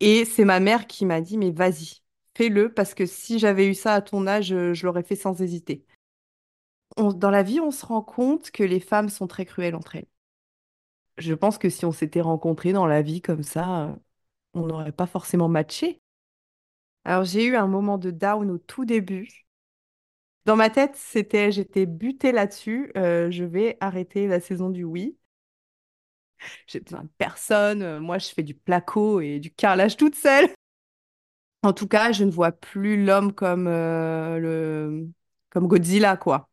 Et c'est ma mère qui m'a dit, mais vas-y, fais-le, parce que si j'avais eu ça à ton âge, euh, je l'aurais fait sans hésiter. Dans la vie, on se rend compte que les femmes sont très cruelles entre elles. Je pense que si on s'était rencontrés dans la vie comme ça, euh, on n'aurait pas forcément matché. Alors j'ai eu un moment de down au tout début. Dans ma tête, c'était, j'étais butée là-dessus. euh, je vais arrêter la saison du oui. J'ai besoin de personne. euh, moi, je fais du placo et du carrelage toute seule. En tout cas, je ne vois plus l'homme comme euh, le comme Godzilla, quoi.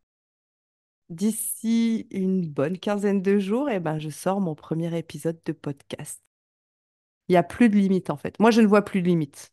D'ici une bonne quinzaine de jours, eh ben, je sors mon premier épisode de podcast. Il n'y a plus de limite, en fait. Moi, je ne vois plus de limite.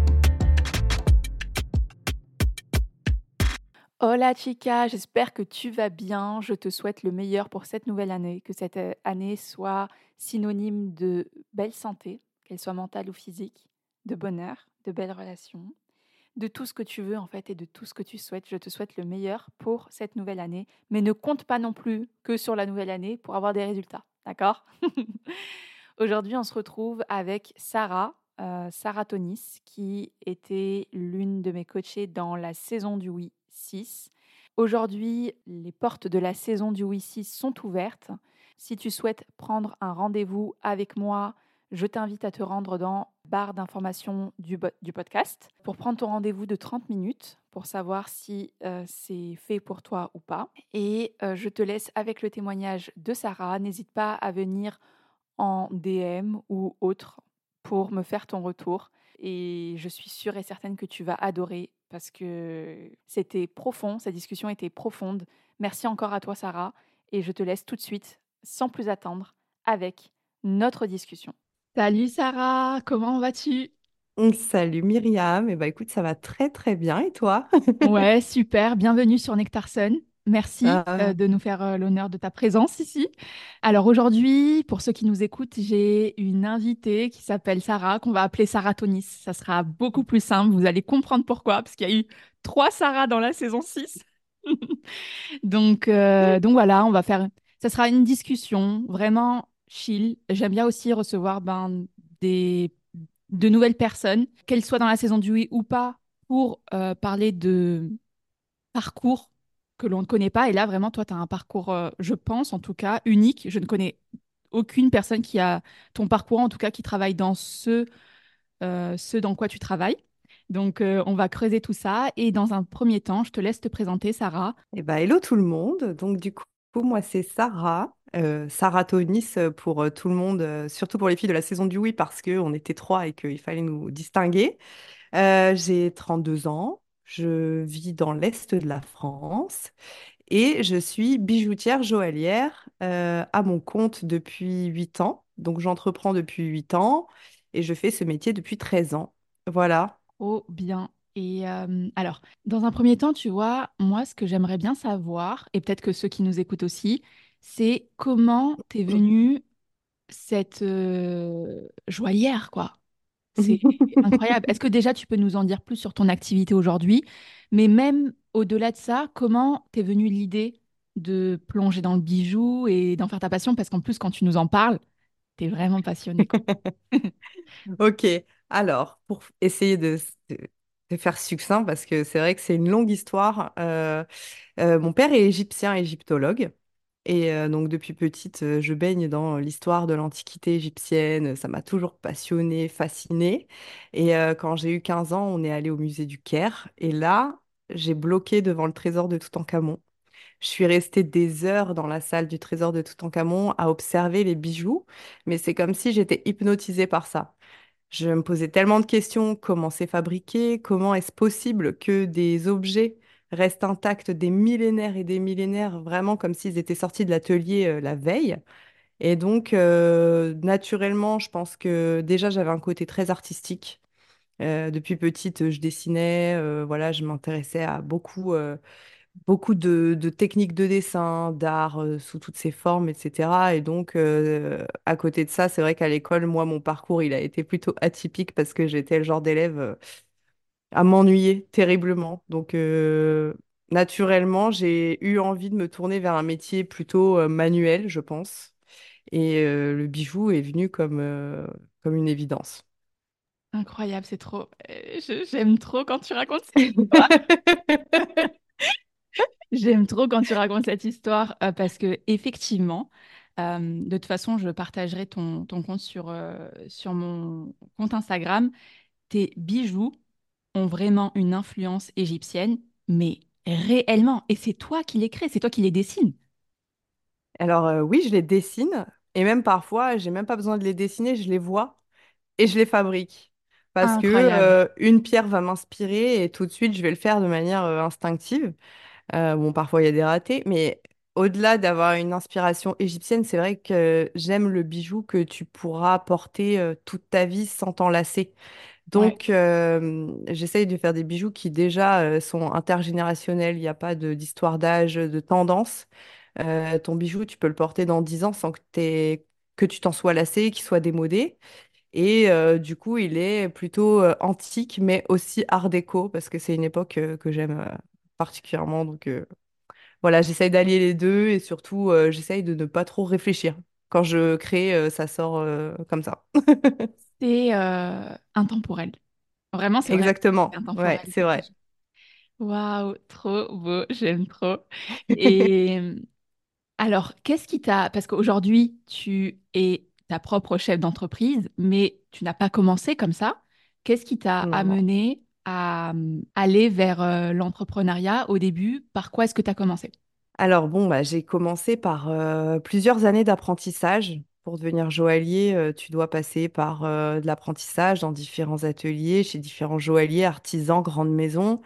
Hola chica, j'espère que tu vas bien. Je te souhaite le meilleur pour cette nouvelle année, que cette euh, année soit synonyme de belle santé, qu'elle soit mentale ou physique, de bonheur, de belles relations, de tout ce que tu veux en fait et de tout ce que tu souhaites. Je te souhaite le meilleur pour cette nouvelle année, mais ne compte pas non plus que sur la nouvelle année pour avoir des résultats, d'accord? Aujourd'hui, on se retrouve avec Sarah, euh, Sarah Tonis, qui était l'une de mes coachées dans la saison du Oui 6. Aujourd'hui, les portes de la saison du 6 sont ouvertes. Si tu souhaites prendre un rendez-vous avec moi, je t'invite à te rendre dans barre d'information du, du, podcast pour prendre ton rendez-vous de 30 minutes pour savoir si euh, c'est fait pour toi ou pas. Et euh, je te laisse avec le témoignage de Sarah. N'hésite pas à venir en DM ou autre pour me faire ton retour. Et je suis sûre et certaine que tu vas adorer parce que c'était profond, cette discussion était profonde. Merci encore à toi, Sarah. Et je te laisse tout de suite, sans plus attendre, avec notre discussion. Salut Sarah, comment vas-tu? Salut Myriam, et eh ben, écoute, ça va très très bien et toi? Ouais, super, bienvenue sur Nectarson. Merci ah. euh, de nous faire euh, l'honneur de ta présence ici. Alors aujourd'hui, pour ceux qui nous écoutent, j'ai une invitée qui s'appelle Sarah, qu'on va appeler Sarah Tonis. Ça sera beaucoup plus simple, vous allez comprendre pourquoi, parce qu'il y a eu trois Sarah dans la saison 6. donc, euh, donc voilà, on va faire... Ça sera une discussion vraiment chill. J'aime bien aussi recevoir ben, des... de nouvelles personnes, qu'elles soient dans la saison du oui ou pas, pour parler de parcours que l'on ne connaît pas. Et là, vraiment, toi, tu as un parcours, euh, je pense, en tout cas, unique. Je ne connais aucune personne qui a ton parcours, en tout cas, qui travaille dans ce, euh, ce dans quoi tu travailles. Donc, euh, on va creuser tout ça. Et dans un premier temps, je te laisse te présenter, Sarah. Eh ben, hello tout le monde. Donc, du coup, moi, c'est Sarah. Sarah Tonis pour tout le monde, surtout pour les filles de la saison du oui, parce qu'on était trois et qu'il fallait nous distinguer. J'ai 32 ans. Je vis dans l'est de la France et je suis bijoutière joaillière euh, à mon compte depuis 8 ans. Donc j'entreprends depuis 8 ans et je fais ce métier depuis 13 ans. Voilà. Oh bien. Et euh, alors, dans un premier temps, tu vois, moi, ce que j'aimerais bien savoir, et peut-être que ceux qui nous écoutent aussi, c'est comment t'es venue cette euh, joaillière, quoi? C'est incroyable. Est-ce que déjà tu peux nous en dire plus sur ton activité aujourd'hui? Mais même au-delà de ça, comment t'es venue l'idée de plonger dans le bijou et d'en faire ta passion? Parce qu'en plus, quand tu nous en parles, tu es vraiment passionnée. ok. Alors, pour essayer de, de, faire succinct, parce que c'est vrai que c'est une longue histoire, euh, euh, mon père est égyptien, égyptologue. Et donc depuis petite, je baigne dans l'histoire de l'Antiquité égyptienne. Ça m'a toujours passionnée, fascinée. Et quand j'ai eu 15 ans, on est allé au musée du Caire. Et là, j'ai bloqué devant le trésor de Toutankhamon. Je suis restée des heures dans la salle du trésor de Toutankhamon à observer les bijoux, mais c'est comme si j'étais hypnotisée par ça. Je me posais tellement de questions, comment c'est fabriqué, comment est-ce possible que des objets restent intacts des millénaires et des millénaires, vraiment comme s'ils étaient sortis de l'atelier euh, la veille. Et donc, euh, naturellement, je pense que déjà, j'avais un côté très artistique. Euh, depuis petite, je dessinais, voilà, je m'intéressais à beaucoup, beaucoup de, de techniques de dessin, d'art sous toutes ses formes, etc. Et donc, à côté de ça, c'est vrai qu'à l'école, moi, mon parcours, il a été plutôt atypique parce que j'étais le genre d'élève à m'ennuyer terriblement. Donc, euh, naturellement, j'ai eu envie de me tourner vers un métier plutôt euh, manuel, je pense. Et euh, le bijou est venu comme, euh, comme une évidence. Incroyable, c'est trop. euh, je- J'aime trop quand tu racontes cette histoire. J'aime trop quand tu racontes cette histoire euh, parce que effectivement, euh, de toute façon, je partagerai ton, ton compte sur, euh, sur mon compte Instagram. Tes bijoux ont vraiment une influence égyptienne, mais réellement. Et c'est toi qui les crées, c'est toi qui les dessines. Alors, euh, oui, je les dessine. Et même parfois, j'ai même pas besoin de les dessiner, je les vois et je les fabrique. Parce que Incroyable. euh, une pierre va m'inspirer et tout de suite, je vais le faire de manière euh, instinctive. Euh, bon, parfois, il y a des ratés, mais au-delà d'avoir une inspiration égyptienne, c'est vrai que j'aime le bijou que tu pourras porter euh, toute ta vie sans t'en lasser. Donc, euh, j'essaye de faire des bijoux qui déjà euh, sont intergénérationnels. Il n'y a pas d'histoire d'âge, de tendance. Euh, ton bijou, tu peux le porter dans 10 ans sans que, tu t'en sois lassé, qu'il soit démodé. Et du coup, il est plutôt antique, mais aussi art déco, parce que c'est une époque que j'aime particulièrement. Donc voilà, j'essaye d'allier les deux et surtout, j'essaye de ne pas trop réfléchir. Quand je crée, ça sort comme ça. C'est euh, intemporel. Vraiment, c'est vrai. Exactement, ouais, intemporel, c'est vrai. Waouh, trop beau, j'aime trop. Et alors, qu'est-ce qui t'a... Parce qu'aujourd'hui, tu es ta propre chef d'entreprise, mais tu n'as pas commencé comme ça. Qu'est-ce qui t'a Non, amené à aller vers euh, l'entrepreneuriat au début? Par quoi est-ce que tu as commencé? Alors bon, bah, j'ai commencé par euh, plusieurs années d'apprentissage. Pour devenir joaillier, euh, tu dois passer par euh, de l'apprentissage dans différents ateliers, chez différents joailliers, artisans, grandes maisons.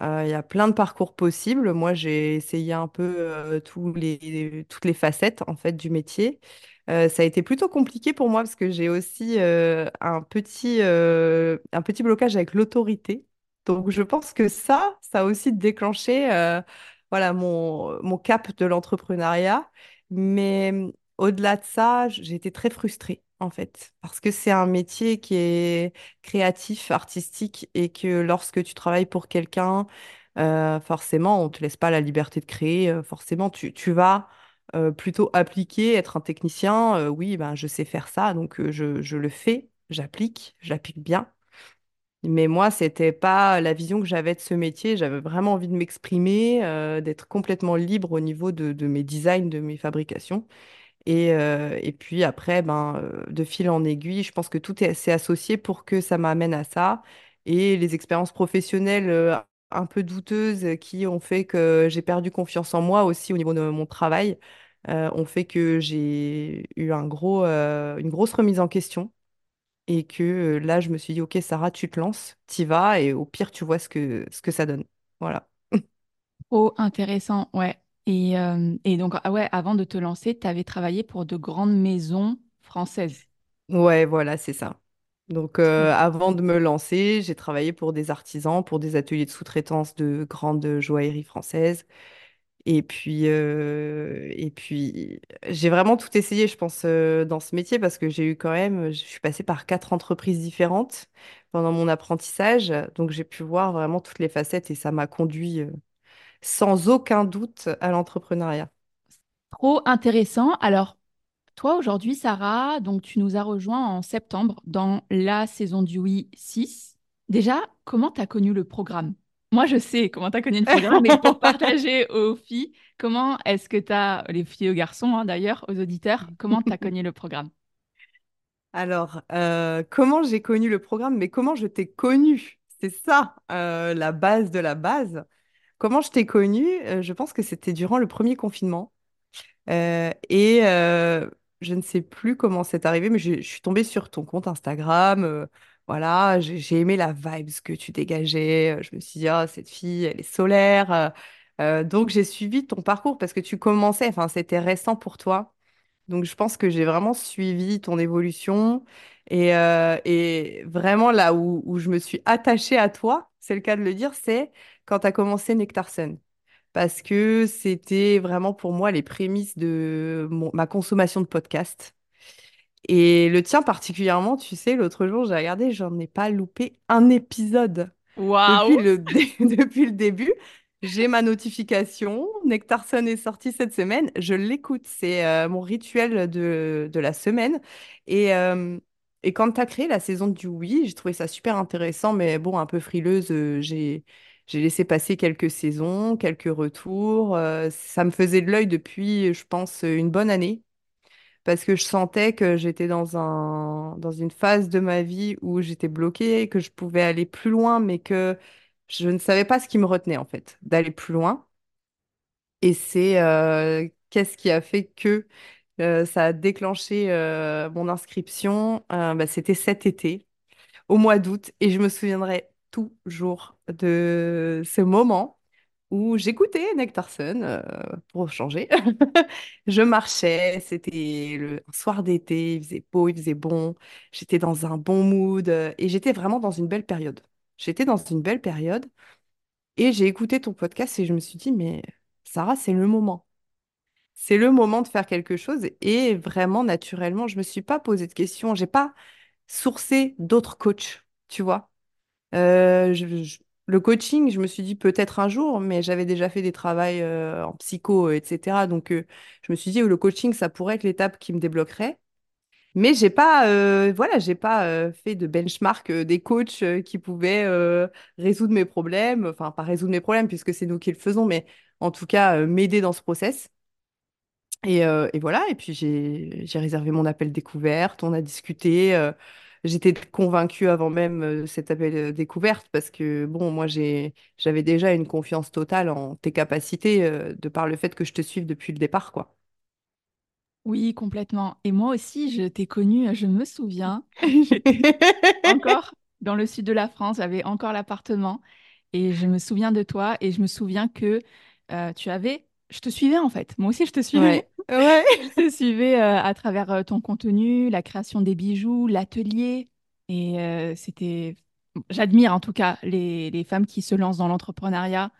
Euh, Il y a plein de parcours possibles. Moi, j'ai essayé un peu toutes les facettes en fait du métier. Ça a été plutôt compliqué pour moi parce que j'ai aussi un petit, un petit blocage avec l'autorité. Donc, je pense que ça, ça a aussi déclenché voilà, mon, mon cap de l'entrepreneuriat. Mais au-delà de ça, j'ai été très frustrée en fait parce que c'est un métier qui est créatif, artistique, et que lorsque tu travailles pour quelqu'un, euh, forcément, on ne te laisse pas la liberté de créer. euh, forcément, tu, vas euh, plutôt appliquer, être un technicien. oui, ben, je sais faire ça, donc je, le fais, j'applique, j'applique bien. Mais moi, c'était pas la vision que j'avais de ce métier. J'avais vraiment envie de m'exprimer, d'être complètement libre au niveau de, de mes designs, de mes fabrications. Et, euh, et puis après, ben, euh, de fil en aiguille, je pense que tout est assez associé pour que ça m'amène à ça. Et les expériences professionnelles euh, un peu douteuses qui ont fait que j'ai perdu confiance en moi aussi au niveau de mon travail, ont fait que j'ai eu un gros, une grosse remise en question. Et que là, je me suis dit, OK, Sarah, tu te lances, t'y vas, et au pire, tu vois ce que, ce que ça donne. Voilà. Oh, intéressant, ouais. Et, euh, et donc, ah ouais, avant de te lancer, tu avais travaillé pour de grandes maisons françaises. Ouais, voilà, c'est ça. Donc, euh, avant de me lancer, j'ai travaillé pour des artisans, pour des ateliers de sous-traitance de grandes joailleries françaises. Et puis, euh, et puis, j'ai vraiment tout essayé, je pense, euh, dans ce métier parce que j'ai eu quand même, je suis passée par quatre entreprises différentes pendant mon apprentissage. Donc, j'ai pu voir vraiment toutes les facettes et ça m'a conduit, sans aucun doute à l'entrepreneuriat. Trop intéressant. Alors, toi, aujourd'hui, Sarah, donc tu nous as rejoints en septembre dans la saison du Oui 6. Déjà, comment tu as connu le programme? Moi, je sais comment tu as connu le programme, mais pour partager aux filles, comment est-ce que tu as, les filles et aux garçons hein, d'ailleurs, aux auditeurs, comment tu as connu le programme? Alors, euh, comment j'ai connu le programme, mais comment je t'ai connu? C'est ça, euh, la base de la base. Comment je t'ai connu? Euh, je pense que c'était durant le premier confinement. Euh, et euh, je ne sais plus comment c'est arrivé, mais je, suis tombée sur ton compte Instagram. voilà, j'ai aimé la vibes que tu dégageais. Je me suis dit, ah, cette fille, elle est solaire. donc, j'ai suivi ton parcours parce que tu commençais, enfin, c'était récent pour toi. Donc, je pense que j'ai vraiment suivi ton évolution. Et, euh, et vraiment, là où, où je me suis attachée à toi, c'est le cas de le dire, c'est quand tu as commencé Nectar Sun. Parce que c'était vraiment pour moi les prémices de mon- ma consommation de podcasts. Et le tien particulièrement, tu sais, l'autre jour, j'ai regardé, j'en ai pas loupé un épisode. Depuis Waouh! le, dé- depuis le début, j'ai ma notification. Nectarson est sorti cette semaine. Je l'écoute. C'est euh, mon rituel de, de la semaine. Et, euh, et quand tu as créé la saison du Oui, j'ai trouvé ça super intéressant, mais bon, un peu frileuse. euh, j'ai, laissé passer quelques saisons, quelques retours. ça me faisait de l'œil depuis, je pense, une bonne année parce que je sentais que j'étais dans un, dans une phase de ma vie où j'étais bloquée, que je pouvais aller plus loin, mais que je ne savais pas ce qui me retenait en fait, d'aller plus loin. Et c'est euh, qu'est-ce qui a fait que euh, ça a déclenché euh, mon inscription? Bah, c'était cet été, au mois d'août, et je me souviendrai toujours de ce moment où j'écoutais Nectarson pour changer. Je marchais, c'était le soir d'été, il faisait beau, il faisait bon, j'étais dans un bon mood et j'étais vraiment dans une belle période. J'étais dans une belle période et j'ai écouté ton podcast et je me suis dit, mais Sarah, c'est le moment. C'est le moment de faire quelque chose et vraiment, naturellement, je me suis pas posé de questions, j'ai pas sourcé d'autres coachs, tu vois. Euh, le coaching, je me suis dit peut-être un jour, mais j'avais déjà fait des travaux euh, en psycho, etc. Donc, euh, je me suis dit, le coaching, ça pourrait être l'étape qui me débloquerait. Mais j'ai pas, euh, voilà, j'ai pas euh, fait de benchmark euh, des coachs qui pouvaient résoudre mes problèmes. Enfin, pas résoudre mes problèmes puisque c'est nous qui le faisons, mais en tout cas m'aider dans ce process. Et, et voilà, et puis j'ai réservé mon appel découverte, on a discuté. j'étais convaincue avant même cet appel découverte parce que, bon, moi, j'avais déjà une confiance totale en tes capacités de par le fait que je te suive depuis le départ, quoi. Oui, complètement. Et moi aussi, je t'ai connue, je me souviens. J'étais encore dans le sud de la France, j'avais encore l'appartement et je me souviens de toi et je me souviens que euh, tu avais, je te suivais en fait. Moi aussi, je te suivais. Ouais, ouais. Je te suivais euh, à travers euh, ton contenu, la création des bijoux, l'atelier et euh, c'était, j'admire en tout cas les, les femmes qui se lancent dans l'entrepreneuriat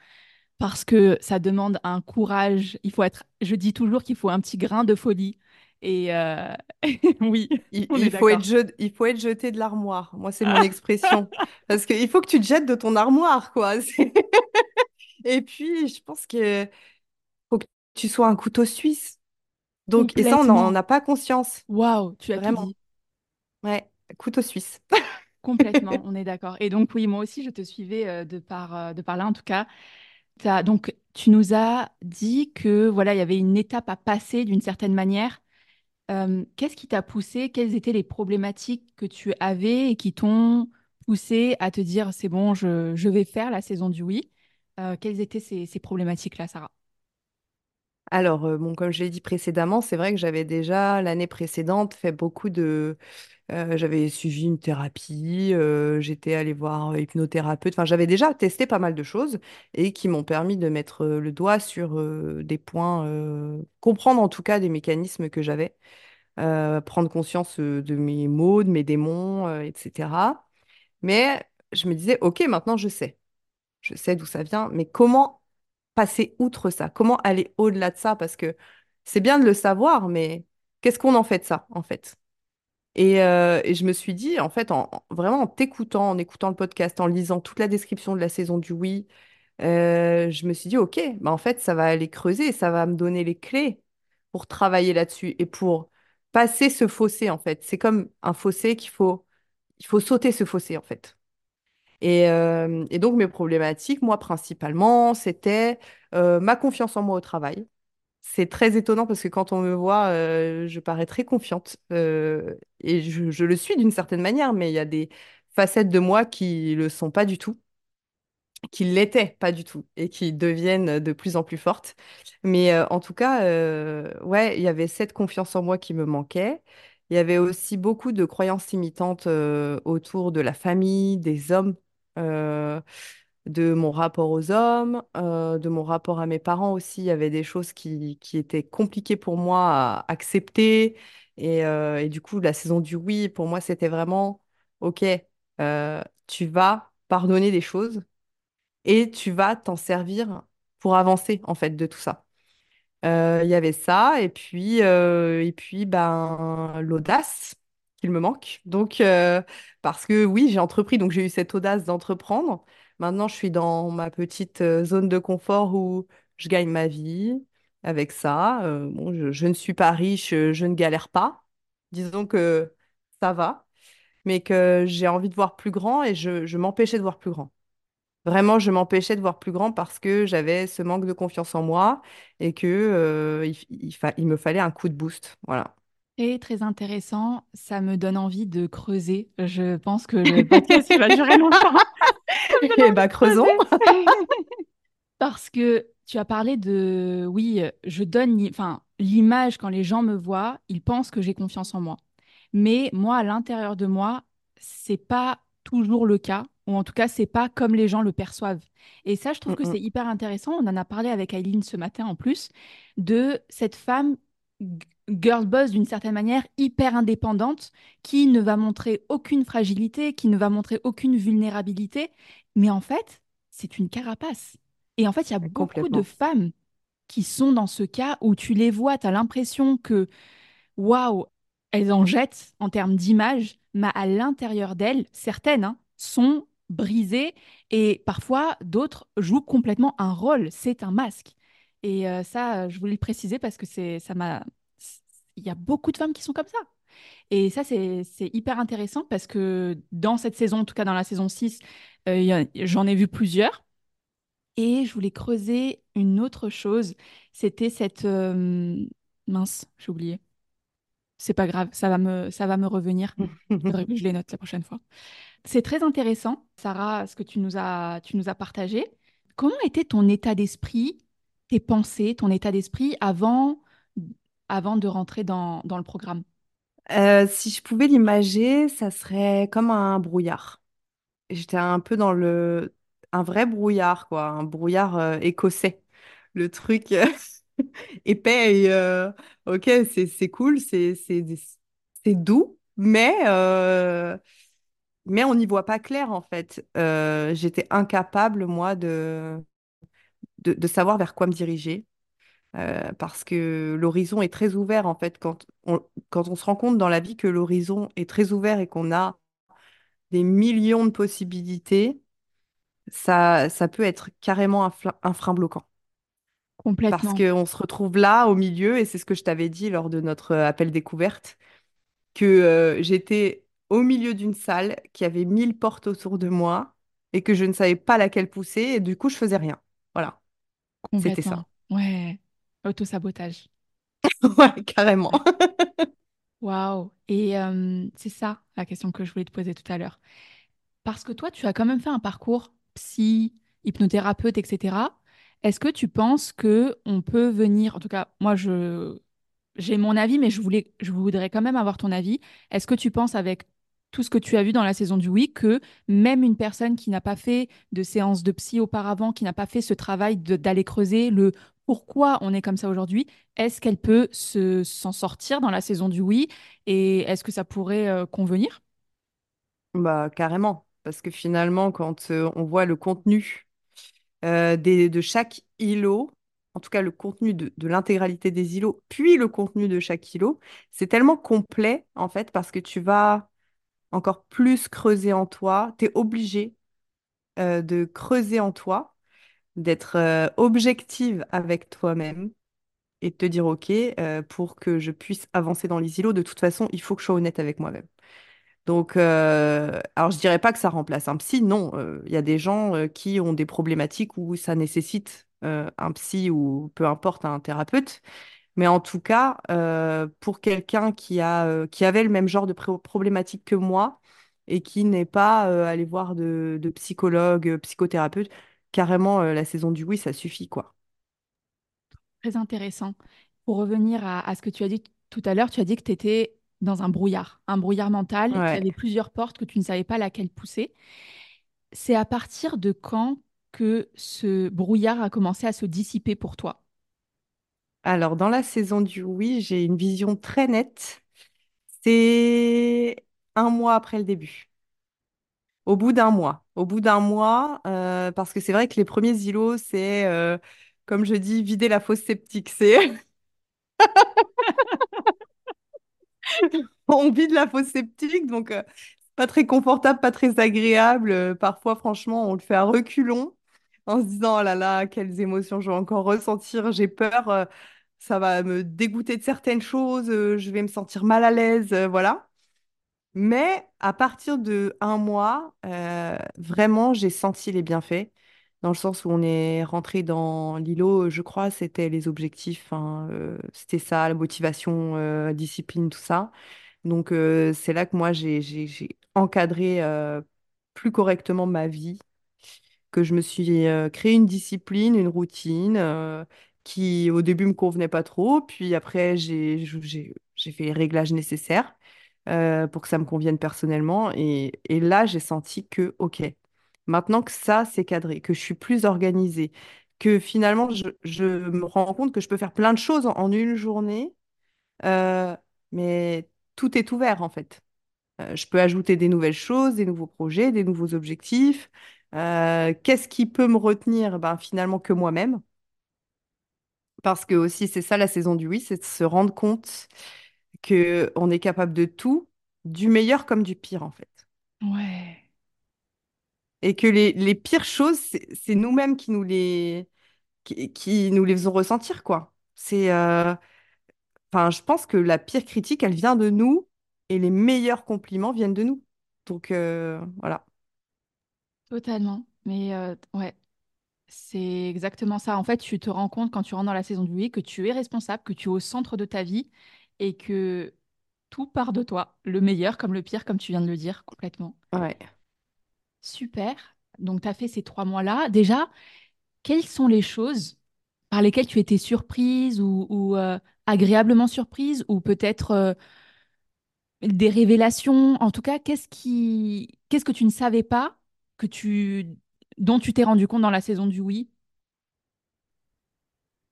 parce que ça demande un courage. Il faut être, je dis toujours qu'il faut un petit grain de folie. Et euh, oui, Il, faut être je- il faut être jeté de l'armoire. Moi, c'est mon expression. Parce qu'il faut que tu te jettes de ton armoire, quoi. Et puis, je pense que faut que tu sois un couteau suisse. Donc, et ça, on n'en a pas conscience. Waouh, tu as Vraiment. dit. Ouais, couteau suisse. Complètement, on est d'accord. Et donc, oui, moi aussi, je te suivais euh, de par, euh, de par là, en tout cas. Donc, tu nous as dit que voilà, il y avait une étape à passer d'une certaine manière. Euh, qu'est-ce qui t'a poussé? Quelles étaient les problématiques que tu avais et qui t'ont poussé à te dire, c'est bon, je, je vais faire la saison du oui? Euh, quelles étaient ces, ces problématiques-là, Sarah? Alors, euh, bon, comme je l'ai dit précédemment, c'est vrai que j'avais déjà l'année précédente fait beaucoup de... euh, j'avais suivi une thérapie, euh, j'étais allée voir un hypnothérapeute, enfin, j'avais déjà testé pas mal de choses et qui m'ont permis de mettre le doigt sur des points, comprendre en tout cas des mécanismes que j'avais, prendre conscience de mes maux, de mes démons, etc. Mais je me disais, OK, maintenant je sais. Je sais d'où ça vient, mais comment passer outre ça? Comment aller au-delà de ça? Parce que c'est bien de le savoir, mais qu'est-ce qu'on en fait de ça, en fait? Et, euh, je me suis dit, en fait, en, en- vraiment en t'écoutant, en écoutant le podcast, en lisant toute la description de la saison du Oui, euh, je me suis dit, OK, bah en fait, ça va aller creuser, ça va me donner les clés pour travailler là-dessus et pour passer ce fossé, en fait. C'est comme un fossé qu'il faut, il faut sauter ce fossé, en fait. Et, euh, et donc, mes problématiques, moi, principalement, c'était euh, ma confiance en moi au travail. C'est très étonnant parce que quand on me voit, euh, je parais très confiante. et je, le suis d'une certaine manière, mais il y a des facettes de moi qui le sont pas du tout, qui l'étaient pas du tout, et qui deviennent de plus en plus fortes. Mais en tout cas, ouais, il y avait cette confiance en moi qui me manquait. Il y avait aussi beaucoup de croyances limitantes euh, autour de la famille, des hommes. Euh, de mon rapport aux hommes, euh, de mon rapport à mes parents aussi. Il y avait des choses qui, qui étaient compliquées pour moi à accepter. Et, euh, et du coup, la saison du oui, pour moi, c'était vraiment, OK, tu vas pardonner des choses et tu vas t'en servir pour avancer, en fait, de tout ça. Il y avait ça, et puis, et puis ben, l'audace me manque. Donc, euh, parce que oui, j'ai entrepris, donc j'ai eu cette audace d'entreprendre. Maintenant, je suis dans ma petite euh, zone de confort où je gagne ma vie avec ça. Euh, bon, je, ne suis pas riche, je ne galère pas. Disons que ça va, mais que j'ai envie de voir plus grand et je, je m'empêchais de voir plus grand. Vraiment, je m'empêchais de voir plus grand parce que j'avais ce manque de confiance en moi et que, il, il me fallait un coup de boost. Voilà. Et très intéressant, ça me donne envie de creuser. Je pense que le podcast il va durer longtemps. Envie bah, creusons. Parce que tu as parlé de, oui, je donne, enfin, l'image quand les gens me voient, ils pensent que j'ai confiance en moi. Mais moi, à l'intérieur de moi, c'est pas toujours le cas, ou en tout cas, c'est pas comme les gens le perçoivent. Et ça, je trouve Mm, que c'est mm, hyper intéressant. On en a parlé avec Aileen ce matin en plus, de cette femme girl boss d'une certaine manière, hyper indépendante, qui ne va montrer aucune fragilité, qui ne va montrer aucune vulnérabilité. Mais en fait, c'est une carapace. Et en fait, il y a beaucoup de femmes qui sont dans ce cas où tu les vois, tu as l'impression que, waouh, elles en jettent en termes d'image, mais à l'intérieur d'elles, certaines hein, sont brisées et parfois d'autres jouent complètement un rôle, c'est un masque. Et euh, ça, je voulais le préciser parce que c'est, ça m'a... Il y a beaucoup de femmes qui sont comme ça. Et ça, c'est, hyper intéressant parce que dans cette saison, en tout cas dans la saison 6, euh, j'en ai vu plusieurs. Et je voulais creuser une autre chose. C'était cette... euh, Mince, j'ai oublié. C'est pas grave, ça va me, ça va me revenir. Je les note la prochaine fois. C'est très intéressant, Sarah, ce que tu nous as, tu nous as partagé. Comment était ton état d'esprit, tes pensées, ton état d'esprit avant, avant de rentrer dans, dans le programme? Euh, si je pouvais l'imager, ça serait comme un brouillard. J'étais un peu dans le... un vrai brouillard, quoi, un brouillard euh, écossais. Le truc euh, épais et ok, c'est cool, c'est doux, mais mais on n'y voit pas clair en fait. J'étais incapable moi de de savoir vers quoi me diriger euh, parce que l'horizon est très ouvert en fait quand on quand on se rend compte dans la vie que l'horizon est très ouvert et qu'on a des millions de possibilités, ça ça peut être carrément un, frein bloquant. parce Complètement, qu'on se retrouve là au milieu, et c'est ce que je t'avais dit lors de notre euh, appel découverte, que euh, j'étais au milieu d'une salle, qui avait mille portes autour de moi, et que je ne savais pas laquelle pousser, et du coup, je faisais rien. Voilà, c'était ça. Ouais, autosabotage. Ouais, carrément. Waouh. Et euh, c'est ça la question que je voulais te poser tout à l'heure. Parce que toi, tu as quand même fait un parcours psy, hypnothérapeute, etc. Est-ce que tu penses que on peut venir, en tout cas, moi, je j'ai mon avis, mais je voulais, je voudrais quand même avoir ton avis. Est-ce que tu penses, avec tout ce que tu as vu dans la saison du Oui, que même une personne qui n'a pas fait de séance de psy auparavant, qui n'a pas fait ce travail d'aller creuser le pourquoi on est comme ça aujourd'hui, est-ce qu'elle peut se, s'en sortir dans la saison du Oui et est-ce que ça pourrait euh, convenir? Bah, carrément. Parce que finalement, quand euh, on voit le contenu euh, des, de chaque îlot, en tout cas le contenu de, de l'intégralité des îlots, puis le contenu de chaque îlot, c'est tellement complet, en fait, parce que tu vas encore plus creuser en toi. Tu es obligé euh, de creuser en toi, d'être euh, objective avec toi-même et de te dire, OK, euh, pour que je puisse avancer dans les îlots, de toute façon, il faut que je sois honnête avec moi-même. Donc, alors je dirais pas que ça remplace un psy, non. Il y a des gens qui ont des problématiques où ça nécessite un psy ou peu importe un thérapeute. Mais en tout cas, euh, pour quelqu'un qui a, euh, qui avait le même genre de problématique que moi et qui n'est pas euh, allé voir de, de psychologue, psychothérapeute, carrément, la saison du oui, ça suffit, quoi. Très intéressant. Pour revenir à, à ce que tu as dit tout à l'heure, tu as dit que tu étais dans un brouillard, un brouillard mental, Ouais. avait plusieurs portes que tu ne savais pas laquelle pousser. C'est à partir de quand que ce brouillard a commencé à se dissiper pour toi? Alors, dans la saison du oui, j'ai une vision très nette. C'est un mois après le début. Au bout d'un mois. Au bout d'un mois, euh, parce que c'est vrai que les premiers îlots, c'est, euh, comme je dis, vider la fosse septique. C'est on vide la fosse septique, donc euh, pas très confortable, pas très agréable. Euh, parfois, franchement, on le fait à reculons en se disant, oh là là, quelles émotions je vais encore ressentir. J'ai peur, ça va me dégoûter de certaines choses, euh, je vais me sentir mal à l'aise, euh, voilà. Mais à partir de un mois, euh, vraiment, j'ai senti les bienfaits. Dans le sens où on est rentré dans l'îlot, je crois, c'était les objectifs, hein, c'était ça, la motivation, euh, discipline, tout ça. Donc, c'est là que moi, j'ai, encadré plus correctement ma vie, que je me suis créé une discipline, une routine qui, au début, me convenait pas trop. Puis après, j'ai, fait les réglages nécessaires euh, pour que ça me convienne personnellement. Et, là, j'ai senti que, OK, maintenant que ça, c'est cadré, que je suis plus organisée, que finalement, je, me rends compte que je peux faire plein de choses en, une journée, euh, mais tout est ouvert en fait. Euh, je peux ajouter des nouvelles choses, des nouveaux projets, des nouveaux objectifs. Qu'est-ce qui peut me retenir? Ben, finalement, que moi-même. Parce que aussi, c'est ça la saison du oui, c'est de se rendre compte que on est capable de tout, du meilleur comme du pire en fait. Ouais, Et que les, les pires choses, c'est nous-mêmes qui nous les, qui, qui nous les faisons ressentir, quoi. C'est, euh, enfin, je pense que la pire critique, elle vient de nous et les meilleurs compliments viennent de nous. Donc, euh, voilà. totalement. Mais euh, ouais, c'est exactement ça. En fait, tu te rends compte quand tu rentres dans la saison du oui que tu es responsable, que tu es au centre de ta vie et que tout part de toi, le meilleur comme le pire, comme tu viens de le dire complètement. Ouais. Super. Donc, tu as fait ces trois mois-là. Déjà, quelles sont les choses par lesquelles tu étais surprise ou, ou, euh, agréablement surprise ou peut-être euh, des révélations? En tout cas, qu'est-ce qui... qu'est-ce que tu ne savais pas que tu... dont tu t'es rendu compte dans la saison du oui?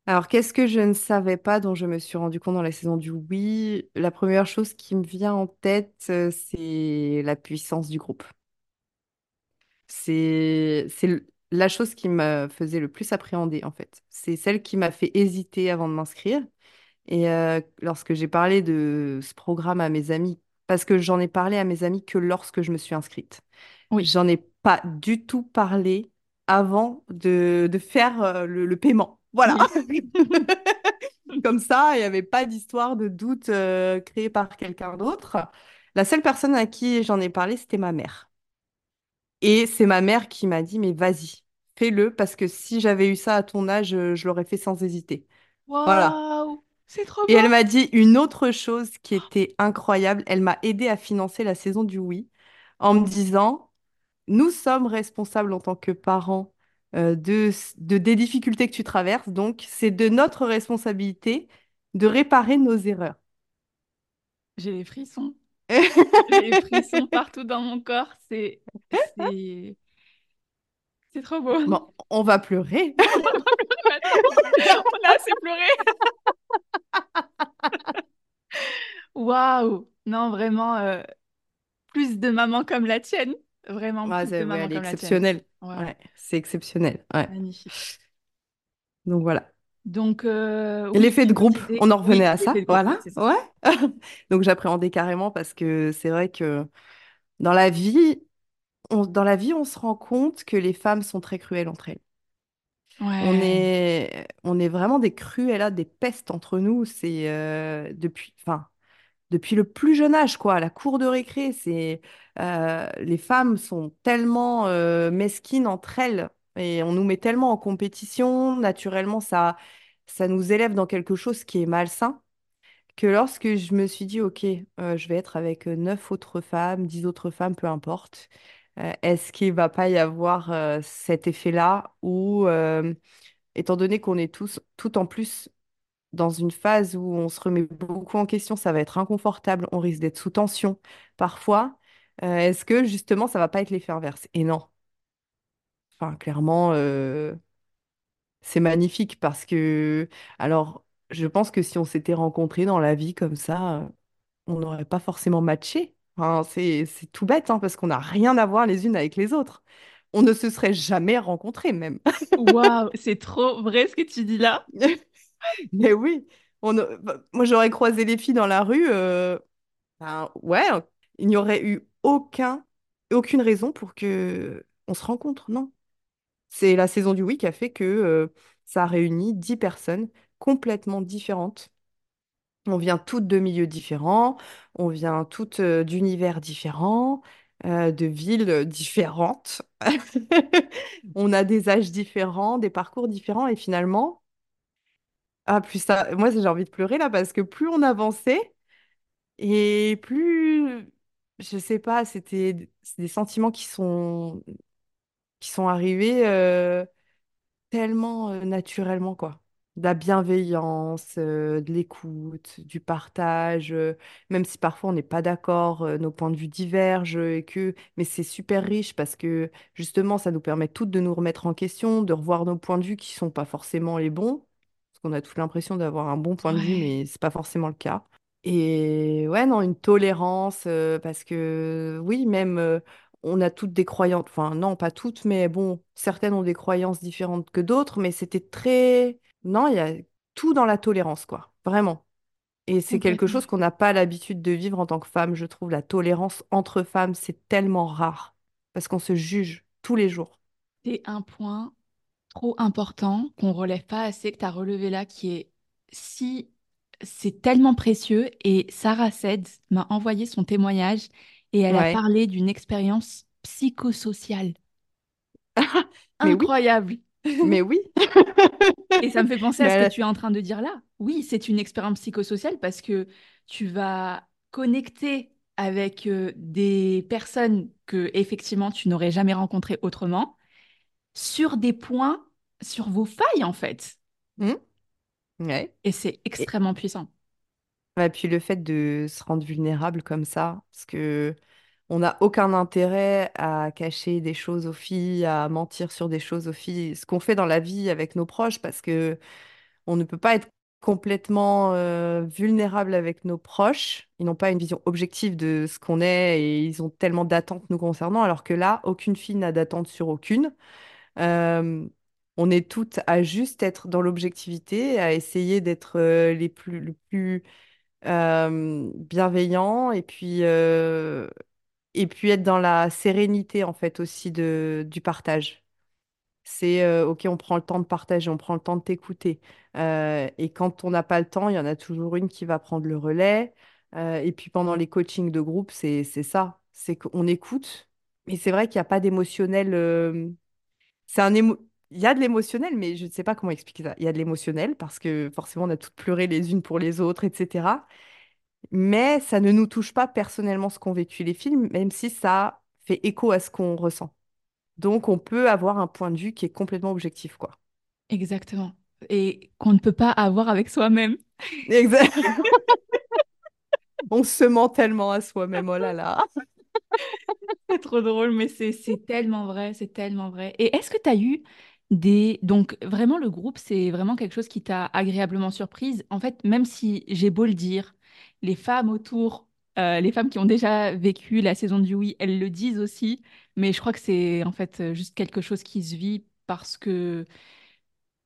Alors, qu'est-ce que je ne savais pas dont je me suis rendu compte dans la saison du oui? La première chose qui me vient en tête, euh, c'est la puissance du groupe. C'est, c'est le- la chose qui me faisait le plus appréhender, en fait. C'est celle qui m'a fait hésiter avant de m'inscrire. Et euh, lorsque j'ai parlé de ce programme à mes amis, parce que j'en ai parlé à mes amis que lorsque je me suis inscrite. Oui. J'en ai pas du tout parlé avant de, de faire euh, le, le paiement. Voilà. Comme ça, il n'y avait pas d'histoire de doute euh, créée par quelqu'un d'autre. La seule personne à qui j'en ai parlé, c'était ma mère. Et c'est ma mère qui m'a dit, mais vas-y, fais-le, parce que si j'avais eu ça à ton âge, euh, je l'aurais fait sans hésiter. Voilà. C'est trop Et elle m'a dit une autre chose qui était incroyable. Elle m'a aidé à financer la saison du oui en me disant, nous sommes responsables en tant que parents euh, de, de des difficultés que tu traverses. Donc, c'est de notre responsabilité de réparer nos erreurs. J'ai les frissons. J'ai les frissons partout dans mon corps. C'est, c'est, trop beau. Bon, on va pleurer. On a assez pleuré. Waouh! Non, vraiment, euh, plus de mamans comme la tienne. Vraiment Ouais, plus de c'est- ouais, mamans elle est comme la tienne. exceptionnelle. Ouais, c'est exceptionnel. Magnifique. Donc voilà. Donc, euh, oui, L'effet de groupe, on en revenait oui, à ça. groupe, Voilà. Ouais. Donc j'appréhendais carrément parce que c'est vrai que dans la vie, on, dans la vie, on se rend compte que les femmes sont très cruelles entre elles. On est, on est vraiment des cruelles, des pestes entre nous. C'est euh, depuis, enfin, depuis le plus jeune âge, quoi. La cour de récré, c'est euh, les femmes sont tellement euh, mesquines entre elles et on nous met tellement en compétition. Naturellement, ça, ça nous élève dans quelque chose qui est malsain. Que lorsque je me suis dit, OK, euh, je vais être avec neuf autres femmes, dix autres femmes, peu importe, est-ce qu'il va pas y avoir cet effet-là où étant donné qu'on est tous, tout en plus dans une phase où on se remet beaucoup en question, ça va être inconfortable, on risque d'être sous tension parfois. euh, est-ce que justement ça va pas être l'effet inverse? Et non. Enfin, clairement, euh, c'est magnifique parce que, alors, je pense que si on s'était rencontrés dans la vie comme ça, euh, on n'aurait pas forcément matché. Enfin, c'est, c'est tout bête, hein, parce qu'on n'a rien à voir les unes avec les autres. On ne se serait jamais rencontrés même. Waouh, c'est trop vrai ce que tu dis là. Mais oui, bah, moi j'aurais croisé les filles dans la rue. euh, ben, ouais, il n'y aurait eu aucun, aucune raison pour que on se rencontre, non. C'est la saison du oui qui a fait que euh, ça a réuni 10 personnes complètement différentes. On vient toutes de milieux différents, on vient toutes euh, d'univers différents, de villes différentes. On a des âges différents, des parcours différents et finalement, ah, plus ça, moi j'ai envie de pleurer là parce que plus on avançait et plus, je sais pas, c'était des sentiments qui sont, qui sont arrivés. euh, tellement euh, naturellement, quoi. De la bienveillance, euh, de l'écoute, du partage, même si parfois on n'est pas d'accord, nos points de vue divergent, et que... mais c'est super riche parce que justement, ça nous permet toutes de nous remettre en question, de revoir nos points de vue qui sont pas forcément les bons, qu'on a toute l'impression d'avoir un bon point de vue, Ouais. mais c'est pas forcément le cas. Et ouais, non, une tolérance, euh, parce que oui, même euh, on a toutes des croyances, enfin non, pas toutes, mais bon, certaines ont des croyances différentes que d'autres, mais c'était très... Non, il y a tout dans la tolérance, quoi, vraiment. Et c'est quelque chose qu'on n'a pas l'habitude de vivre en tant que femme, je trouve. La tolérance entre femmes, c'est tellement rare, parce qu'on se juge tous les jours. C'est un point trop important qu'on relève pas assez, que tu as relevé là, qui est si c'est tellement précieux. Et Sarah Sed m'a envoyé son témoignage et elle a parlé d'une expérience psychosociale mais oui, incroyable. mais oui. Et ça me fait penser à ce que tu es en train de dire là. Oui, c'est une expérience psychosociale parce que tu vas connecter avec euh, des personnes que effectivement tu n'aurais jamais rencontrées autrement sur des points, sur vos failles en fait. Hmm, ouais. Et c'est extrêmement puissant. Et puis le fait de se rendre vulnérable comme ça, parce que on n'a aucun intérêt à cacher des choses aux filles, à mentir sur des choses aux filles, ce qu'on fait dans la vie avec nos proches, parce que on ne peut pas être complètement euh, vulnérable avec nos proches. Ils n'ont pas une vision objective de ce qu'on est et ils ont tellement d'attentes nous concernant, alors que là, aucune fille n'a d'attente sur aucune. Euh, on est toutes à juste être dans l'objectivité, à essayer d'être euh, les plus, plus euh, bienveillant et puis, et puis être dans la sérénité en fait aussi de, du partage. C'est OK, on prend le temps de partager, on prend le temps de t'écouter. Et quand on n'a pas le temps, il y en a toujours une qui va prendre le relais. Et puis pendant les coachings de groupe, c'est, c'est ça, c'est qu'on écoute. Mais c'est vrai qu'il n'y a pas d'émotionnel. C'est un émo... Il y a de l'émotionnel, mais je ne sais pas comment expliquer ça. Il y a de l'émotionnel parce que forcément, on a toutes pleuré les unes pour les autres, etc. Mais ça ne nous touche pas personnellement ce qu'ont vécu les films, même si ça fait écho à ce qu'on ressent. Donc, on peut avoir un point de vue qui est complètement objectif, quoi. Exactement. Et qu'on ne peut pas avoir avec soi-même. Exact. On se ment tellement à soi-même, oh là là. Trop drôle, mais c'est c'est tellement vrai, c'est tellement vrai. Et est-ce que tu as eu des... Donc, vraiment, le groupe, c'est vraiment quelque chose qui t'a agréablement surprise? En fait, même si j'ai beau le dire, les femmes autour, euh, les femmes qui ont déjà vécu la saison du oui, elles le disent aussi, mais je crois que c'est en fait euh, juste quelque chose qui se vit parce que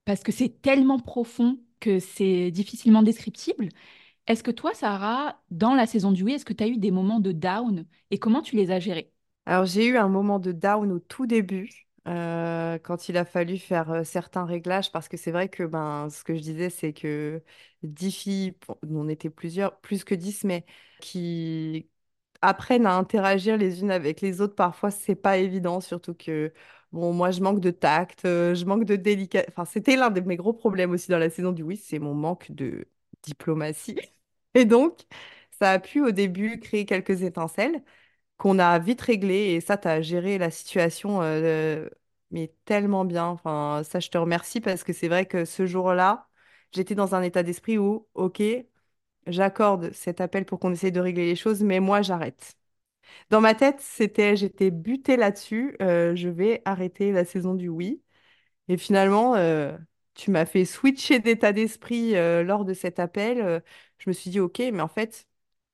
parce que c'est tellement profond que c'est difficilement descriptible. Est-ce que toi, Sarah, dans la saison du oui, est-ce que tu as eu des moments de down? Et comment tu les as gérés? Alors, j'ai eu un moment de down au tout début, euh, quand il a fallu faire euh, certains réglages, parce que c'est vrai que ben, ce que je disais, c'est que 10 filles, on était plusieurs, plus que 10, mais qui apprennent à interagir les unes avec les autres, parfois, c'est pas évident, surtout que, bon, moi, je manque de tact, euh, je manque de délicatesse. Enfin, c'était l'un de mes gros problèmes aussi dans la saison du oui, c'est mon manque de diplomatie. Et donc, ça a pu au début créer quelques étincelles qu'on a vite réglé et ça, tu as géré la situation euh, mais tellement bien. Enfin, ça, je te remercie parce que c'est vrai que ce jour-là, j'étais dans un état d'esprit où, OK, j'accorde cet appel pour qu'on essaye de régler les choses, mais moi, j'arrête. Dans ma tête, c'était, j'étais butée là-dessus. euh, je vais arrêter la saison du oui. Et finalement, euh, tu m'as fait switcher d'état d'esprit lors de cet appel. Je me suis dit, OK, mais en fait,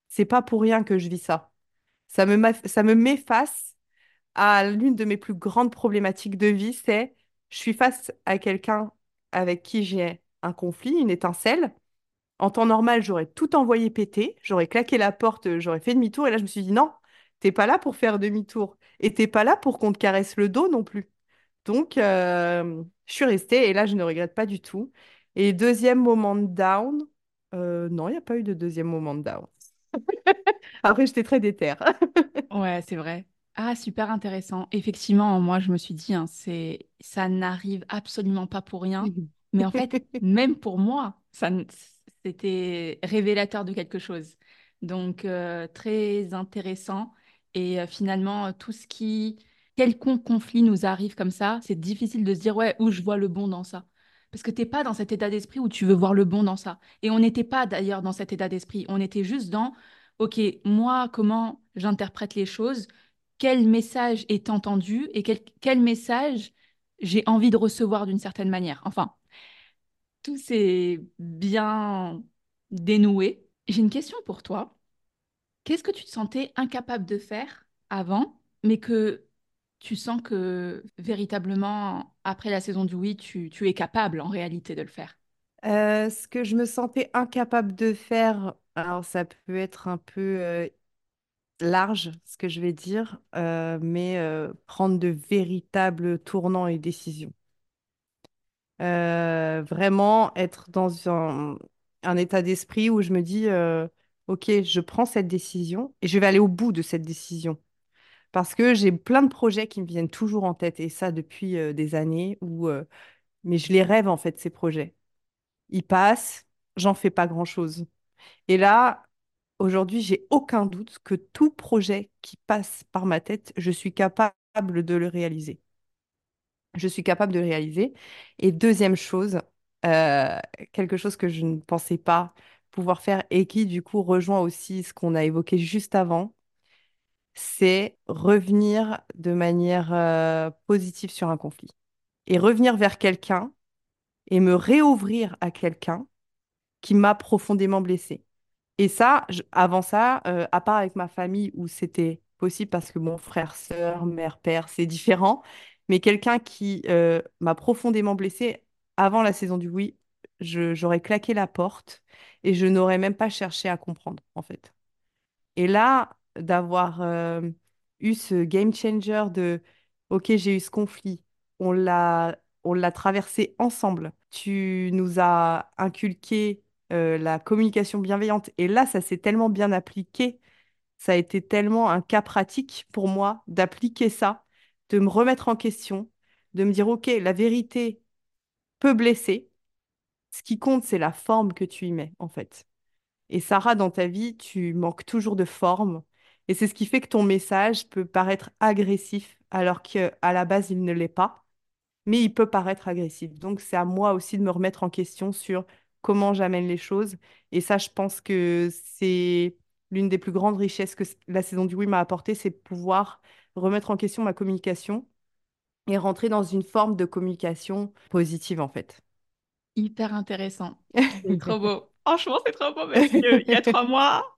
c'est pas pour rien que je vis ça. Ça me, met face à l'une de mes plus grandes problématiques de vie, c'est je suis face à quelqu'un avec qui j'ai un conflit, une étincelle. En temps normal, j'aurais tout envoyé péter, j'aurais claqué la porte, j'aurais fait demi-tour. Et là, je me suis dit, non, t'es pas là pour faire demi-tour. Et t'es pas là pour qu'on te caresse le dos non plus. Donc, euh, je suis restée et là, je ne regrette pas du tout. Et deuxième moment de down, euh, non, il n'y a pas eu de deuxième moment de down. Après, j'étais très déter. Ouais, c'est vrai. Ah, super intéressant. Effectivement, moi, je me suis dit, hein, c'est, ça n'arrive absolument pas pour rien. Mais en fait, même pour moi, ça, n- c'était révélateur de quelque chose. Donc, euh, très intéressant. Et euh, finalement, euh, tout ce qui, quelconque conflit nous arrive comme ça, c'est difficile de se dire, ouais, où je vois le bon dans ça. Parce que t'es pas dans cet état d'esprit où tu veux voir le bon dans ça. Et on n'était pas d'ailleurs dans cet état d'esprit. On était juste dans OK, moi, comment j'interprète les choses, quel message est entendu et quel, quel message j'ai envie de recevoir d'une certaine manière. Enfin, tout s'est bien dénoué. J'ai une question pour toi. Qu'est-ce que tu te sentais incapable de faire avant, mais que tu sens que véritablement, après la saison du oui, tu, es capable en réalité de le faire? Euh, ce que je me sentais incapable de faire, alors ça peut être un peu euh, large, ce que je vais dire, euh, mais prendre de véritables tournants et décisions. Vraiment être dans un, état d'esprit où je me dis, OK, je prends cette décision et je vais aller au bout de cette décision. Parce que j'ai plein de projets qui me viennent toujours en tête, et ça depuis des années, mais je les rêve en fait, ces projets. Ils passent, j'en fais pas grand-chose. Et là, aujourd'hui, j'ai aucun doute que tout projet qui passe par ma tête, je suis capable de le réaliser. Je suis capable de le réaliser. Et deuxième chose, quelque chose que je ne pensais pas pouvoir faire et qui, du coup, rejoint aussi ce qu'on a évoqué juste avant, c'est revenir de manière euh, positive sur un conflit. Et revenir vers quelqu'un et me réouvrir à quelqu'un qui m'a profondément blessée. Et ça, avant ça, euh, à part avec ma famille où c'était possible parce que mon frère, sœur, mère, père, c'est différent, mais quelqu'un qui euh, m'a profondément blessée avant la saison du oui, j'aurais claqué la porte et je n'aurais même pas cherché à comprendre, en fait. Et là, d'avoir euh, eu ce game changer de, OK, j'ai eu ce conflit, on l'a, on l'a traversé ensemble, tu nous as inculqué euh, la communication bienveillante, et là, ça s'est tellement bien appliqué, ça a été tellement un cas pratique pour moi d'appliquer ça, de me remettre en question, de me dire, OK, la vérité peut blesser, ce qui compte, c'est la forme que tu y mets, en fait. Et Sarah, dans ta vie, tu manques toujours de forme. Et c'est ce qui fait que ton message peut paraître agressif alors qu'à la base, il ne l'est pas. Mais il peut paraître agressif. Donc, c'est à moi aussi de me remettre en question sur comment j'amène les choses. Et ça, je pense que c'est l'une des plus grandes richesses que la saison du Oui m'a apporté, c'est pouvoir remettre en question ma communication et rentrer dans une forme de communication positive, en fait. Hyper intéressant. C'est trop beau. Franchement, c'est trop beau parce qu'il y a trois mois,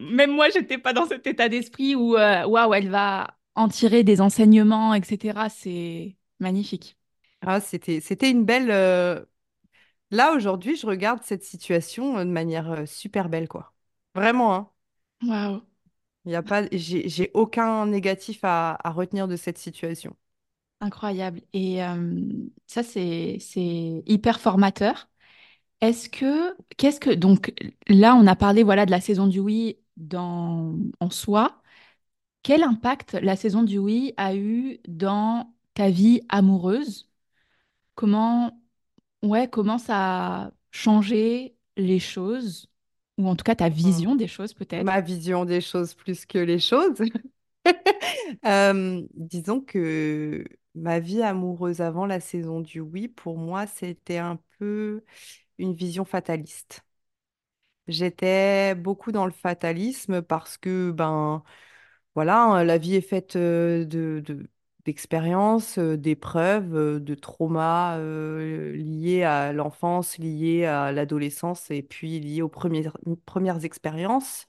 même moi, j'étais pas dans cet état d'esprit où, euh, waouh, elle va en tirer des enseignements, etc. C'est magnifique. Ah, c'était, c'était une belle, euh, Là, aujourd'hui, je regarde cette situation euh, de manière super belle, quoi. Vraiment, hein. Waouh, Il y a pas, j'ai, j'ai aucun négatif à, à retenir de cette situation. incroyable. Et euh, ça, c'est, c'est hyper formateur. Est-ce que, qu'est-ce que, donc là, on a parlé, voilà, de la saison du oui dans, en soi. Quel impact la saison du oui a eu dans ta vie amoureuse? Comment Ouais, comment ça a changé les choses, ou en tout cas ta Mm. vision des choses peut-être? Ma vision des choses plus que les choses. Euh, disons que ma vie amoureuse avant la saison du oui, pour moi, c'était un peu une vision fataliste. J'étais beaucoup dans le fatalisme parce que, ben, voilà, hein, la vie est faite euh, de, de- d'expériences, euh, d'épreuves, euh, de traumas liés à l'enfance, liés à l'adolescence et puis liés aux premières, premières expériences.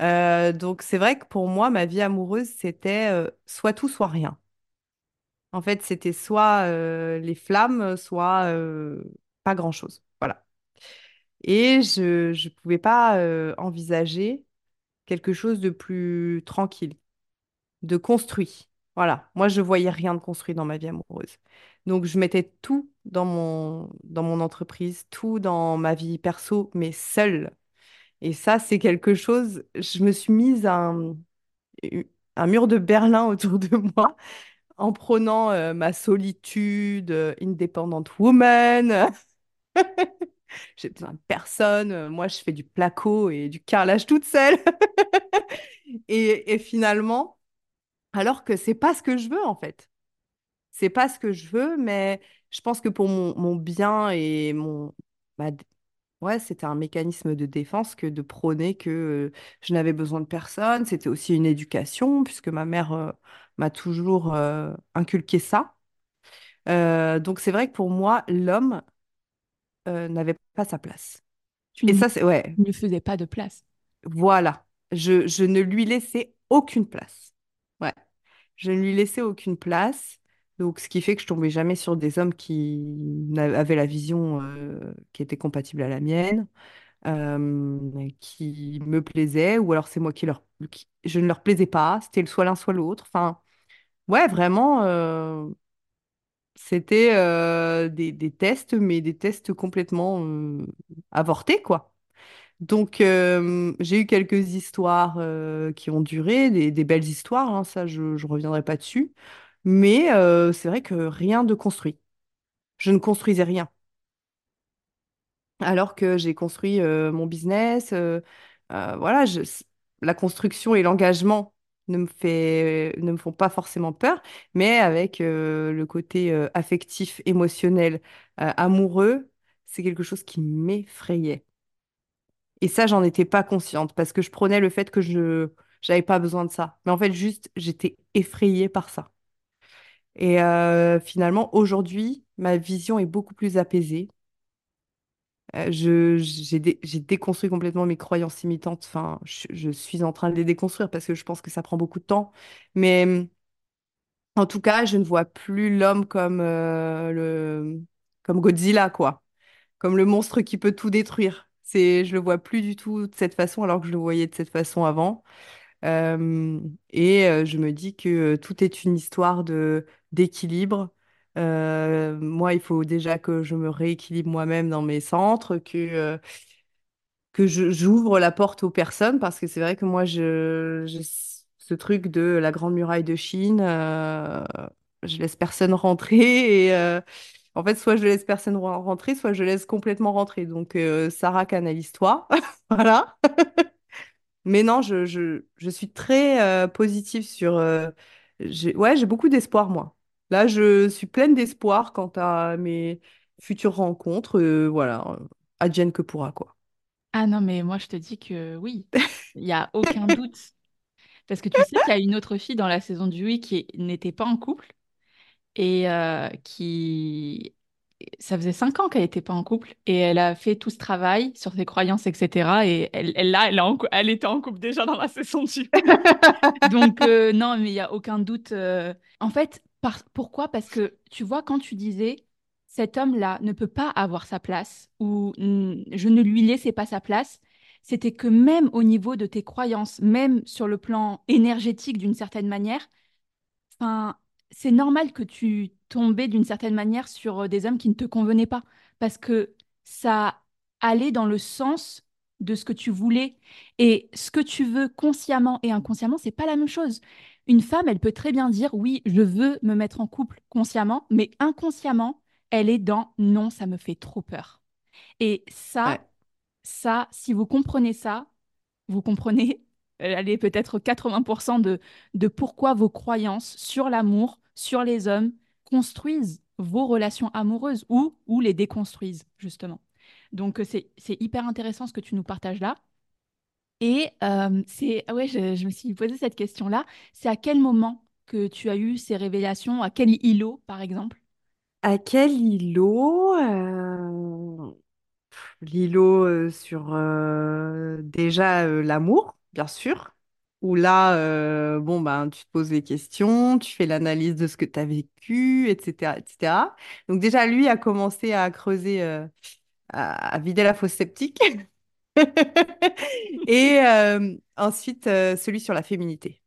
Donc c'est vrai que pour moi, ma vie amoureuse, c'était soit tout, soit rien. En fait, c'était soit les flammes, soit pas grand-chose. Et je ne pouvais pas euh, envisager quelque chose de plus tranquille, de construit. Voilà. Moi, je voyais rien de construit dans ma vie amoureuse. Donc, je mettais tout dans mon, dans mon entreprise, tout dans ma vie perso, mais seule. Et ça, c'est quelque chose, je me suis mise un, un mur de Berlin autour de moi en prônant euh, ma solitude, euh, independent woman. J'ai besoin de personne. euh, Moi, je fais du placo et du carrelage toute seule. Et, et finalement, alors que c'est pas ce que je veux en fait. C'est pas ce que je veux, mais je pense que pour mon, mon bien et mon... bah, ouais, c'était un mécanisme de défense que de prôner que euh, je n'avais besoin de personne. C'était aussi une éducation, puisque ma mère euh, m'a toujours inculqué ça. Donc c'est vrai que pour moi, l'homme euh, n'avait pas sa place. Tu Et ça, c'est... Ouais, ne faisais pas de place. voilà. Je, je ne lui laissais aucune place. Ouais. Je ne lui laissais aucune place. Donc, ce qui fait que je tombais jamais sur des hommes qui avaient la vision euh, qui était compatible à la mienne, euh, qui me plaisaient, ou alors c'est moi qui leur, qui- je ne leur plaisais pas. C'était soit l'un soit l'autre. Enfin, ouais, vraiment, euh, c'était euh, des, tests, mais des tests complètement euh, avortés, quoi. Donc, euh, j'ai eu quelques histoires qui ont duré, des, belles histoires, hein, ça, je ne reviendrai pas dessus. Mais c'est vrai que rien de construit. Je ne construisais rien. Alors que j'ai construit mon business. voilà, la construction et l'engagement ne me fait, ne me font pas forcément peur, mais avec euh, le côté euh, affectif, émotionnel, euh, amoureux, c'est quelque chose qui m'effrayait. Et ça, j'en étais pas consciente parce que je prenais le fait que je j'avais pas besoin de ça. Mais en fait, juste, j'étais effrayée par ça. Et finalement, aujourd'hui, ma vision est beaucoup plus apaisée. Euh, je, j'ai dé- j'ai déconstruit complètement mes croyances imitantes. Enfin, je, suis en train de les déconstruire parce que je pense que ça prend beaucoup de temps. Mais hum, en tout cas, je ne vois plus l'homme comme, euh, le, comme Godzilla, quoi. Comme le monstre qui peut tout détruire. C'est, je le vois plus du tout de cette façon alors que je le voyais de cette façon avant. Euh, et je me dis que tout est une histoire de d'équilibre. Euh, moi, il faut déjà que je me rééquilibre moi-même dans mes centres, que, euh, que j'ouvre la porte aux personnes, parce que c'est vrai que moi, je, ce truc de la Grande Muraille de Chine, euh, je laisse personne rentrer, et euh, en fait, soit je laisse personne re- rentrer, soit je laisse complètement rentrer. Donc, Sarah canalise-toi, voilà. Mais non, je, je, je suis très positive sur... ouais, j'ai beaucoup d'espoir, moi. Là, je suis pleine d'espoir quant à mes futures rencontres. euh, voilà, euh, advienne que pourra, quoi. Ah non, mais moi je te dis que oui, il n'y a aucun doute. Parce que tu sais qu'il y a une autre fille dans la saison du Oui qui n'était pas en couple et euh, qui... Ça faisait cinq ans qu'elle n'était pas en couple et elle a fait tout ce travail sur ses croyances, etc. Et elle, là, elle, en était en couple déjà dans la saison du. Donc, euh, non, mais il n'y a aucun doute. En fait, pourquoi? Parce que tu vois, quand tu disais cet homme-là ne peut pas avoir sa place ou je ne lui laissais pas sa place, c'était que même au niveau de tes croyances, même sur le plan énergétique d'une certaine manière, c'est normal que tu tombais d'une certaine manière sur euh, des hommes qui ne te convenaient pas, parce que ça allait dans le sens de ce que tu voulais. Et ce que tu veux consciemment et inconsciemment, c'est pas la même chose. Une femme, elle peut très bien dire oui, je veux me mettre en couple consciemment, mais inconsciemment, elle est dans non, ça me fait trop peur. Et ça, Ouais, ça, si vous comprenez ça, vous comprenez, allez, peut-être 80% de, de pourquoi vos croyances sur l'amour, sur les hommes, construisent vos relations amoureuses ou, ou les déconstruisent, justement. Donc, euh, c'est hyper intéressant ce que tu nous partages là. Et euh, c'est, ah ouais, je, me suis posé cette question-là. C'est à quel moment que tu as eu ces révélations? À quel îlot, par exemple? À quel îlot? euh, L'îlot euh, sur déjà l'amour, bien sûr, où là, bon, ben, tu te poses les questions, tu fais l'analyse de ce que tu as vécu, etc., etc. Donc déjà, lui a commencé à creuser, à, vider la fosse septique. Et euh, ensuite, euh, celui sur la féminité.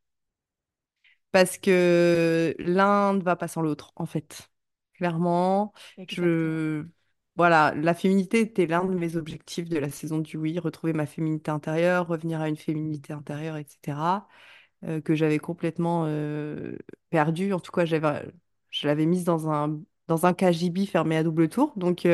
Parce que l'un ne va pas sans l'autre, en fait. Clairement, Exactement. je... Voilà, la féminité était l'un de mes objectifs de la saison du oui, retrouver ma féminité intérieure, revenir à une féminité intérieure, etc., euh, que j'avais complètement perdue. En tout cas, j'avais, je l'avais mise dans un, dans un KGB fermé à double tour. Donc,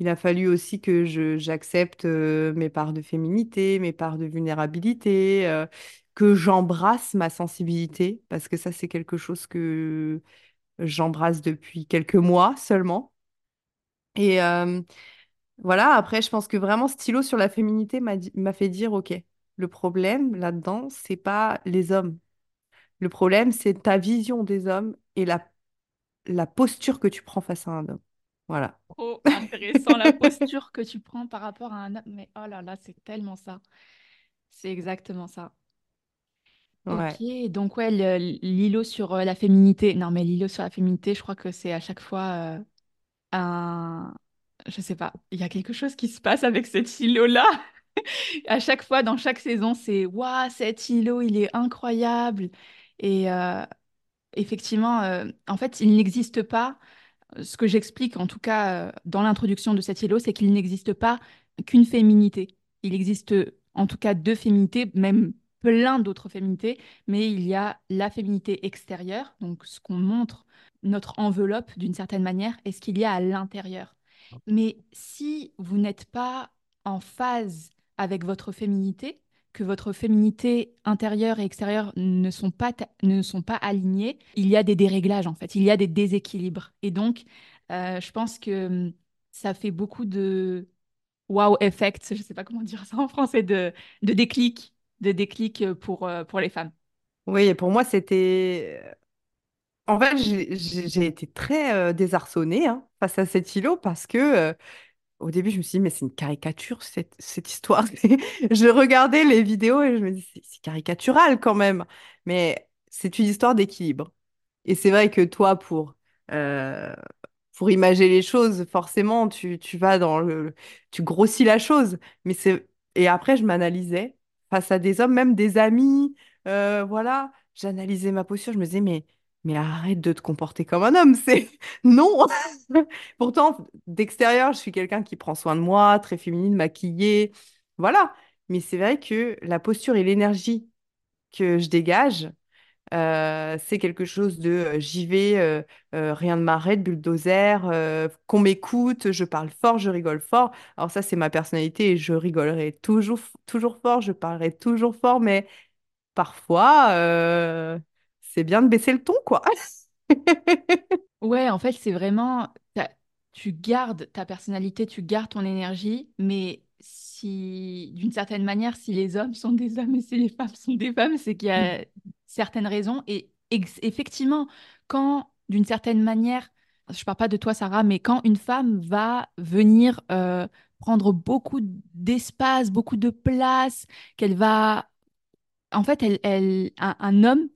il a fallu aussi que j'accepte euh, mes parts de féminité, mes parts de vulnérabilité, euh, que j'embrasse ma sensibilité, parce que ça, c'est quelque chose que j'embrasse depuis quelques mois seulement. Et euh, voilà, après, je pense que vraiment, stylo sur la féminité m'a fait dire, OK, le problème là-dedans, c'est pas les hommes. Le problème, c'est ta vision des hommes et la, la posture que tu prends face à un homme. Voilà. Trop intéressant la posture que tu prends par rapport à un homme. Mais oh là là, c'est tellement ça. C'est exactement ça. Ok, donc ouais, l'îlot sur euh, la féminité. Non, mais l'îlot sur la féminité, je crois que c'est à chaque fois euh, un... Je sais pas, il y a quelque chose qui se passe avec cet îlot-là. À chaque fois, dans chaque saison, c'est Waouh, cet îlot, il est incroyable. Et euh, effectivement, euh, en fait, il n'existe pas. Ce que j'explique, en tout cas, euh, dans l'introduction de cet îlot, c'est qu'il n'existe pas qu'une féminité. Il existe en tout cas deux féminités, même plein d'autres féminités, mais il y a la féminité extérieure, donc ce qu'on montre, notre enveloppe d'une certaine manière, et ce qu'il y a à l'intérieur. Mais si vous n'êtes pas en phase avec votre féminité, que votre féminité intérieure et extérieure ne sont pas, ne sont pas alignées, il y a des déréglages en fait, il y a des déséquilibres. Et donc, euh, je pense que hum, ça fait beaucoup de wow effect, je ne sais pas comment dire ça en français, de, de déclic, de déclic euh, pour, euh, pour les femmes. Oui, et pour moi, c'était En fait, j'ai été très euh, désarçonnée hein, face à cet îlot parce que euh, au début, je me suis dit, mais c'est une caricature cette, cette histoire. Je regardais les vidéos et je me dis, c'est caricatural quand même. Mais c'est une histoire d'équilibre. Et c'est vrai que toi, pour, euh, pour imager les choses, forcément, tu, tu vas dans le... Tu grossis la chose. Mais c'est... Et après, je m'analysais face à des hommes, même des amis. euh, voilà, j'analysais ma posture. Je me disais, mais, mais arrête de te comporter comme un homme. C'est... Non! Pourtant, d'extérieur, je suis quelqu'un qui prend soin de moi, très féminine, maquillée. Voilà. Mais c'est vrai que la posture et l'énergie que je dégage, euh, c'est quelque chose de euh, j'y vais, euh, rien ne m'arrête, bulldozer, qu'on m'écoute, je parle fort, je rigole fort. Alors ça, c'est ma personnalité et je rigolerai toujours, toujours fort, je parlerai toujours fort, mais parfois, c'est bien de baisser le ton, quoi. Ouais, en fait, c'est vraiment, tu gardes ta personnalité, tu gardes ton énergie, mais si, d'une certaine manière, si les hommes sont des hommes et si les femmes sont des femmes, c'est qu'il y a certaines raisons. Et effectivement, quand, d'une certaine manière, je parle pas de toi, Sarah, mais quand une femme va venir euh, prendre beaucoup d'espace, beaucoup de place, qu'elle va, en fait, elle, elle, un un homme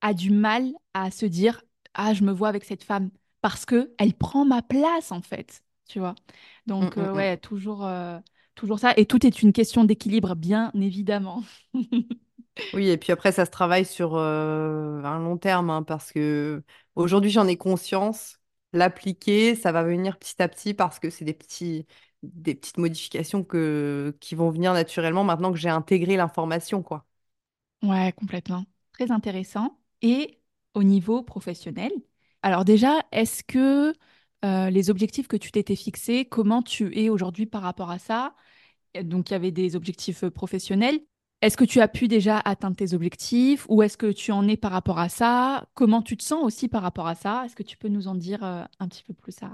a du mal à se dire, ah, je me vois avec cette femme parce que elle prend ma place en fait, tu vois. Donc mm, euh, mm. ouais, toujours euh, toujours ça et tout est une question d'équilibre bien évidemment. Oui, et puis après, ça se travaille sur euh, un long terme, hein, parce que aujourd'hui, j'en ai conscience. L'appliquer, ça va venir petit à petit parce que c'est des petits, des petites modifications que, qui vont venir naturellement maintenant que j'ai intégré l'information, quoi. Ouais, complètement. Très intéressant. Et au niveau professionnel, alors déjà, est-ce que euh, les objectifs que tu t'étais fixés, comment tu es aujourd'hui par rapport à ça? Donc, il y avait des objectifs euh, professionnels. Est-ce que tu as pu déjà atteindre tes objectifs? Où est-ce que tu en es par rapport à ça? Comment tu te sens aussi par rapport à ça? Est-ce que tu peux nous en dire euh, un petit peu plus, ça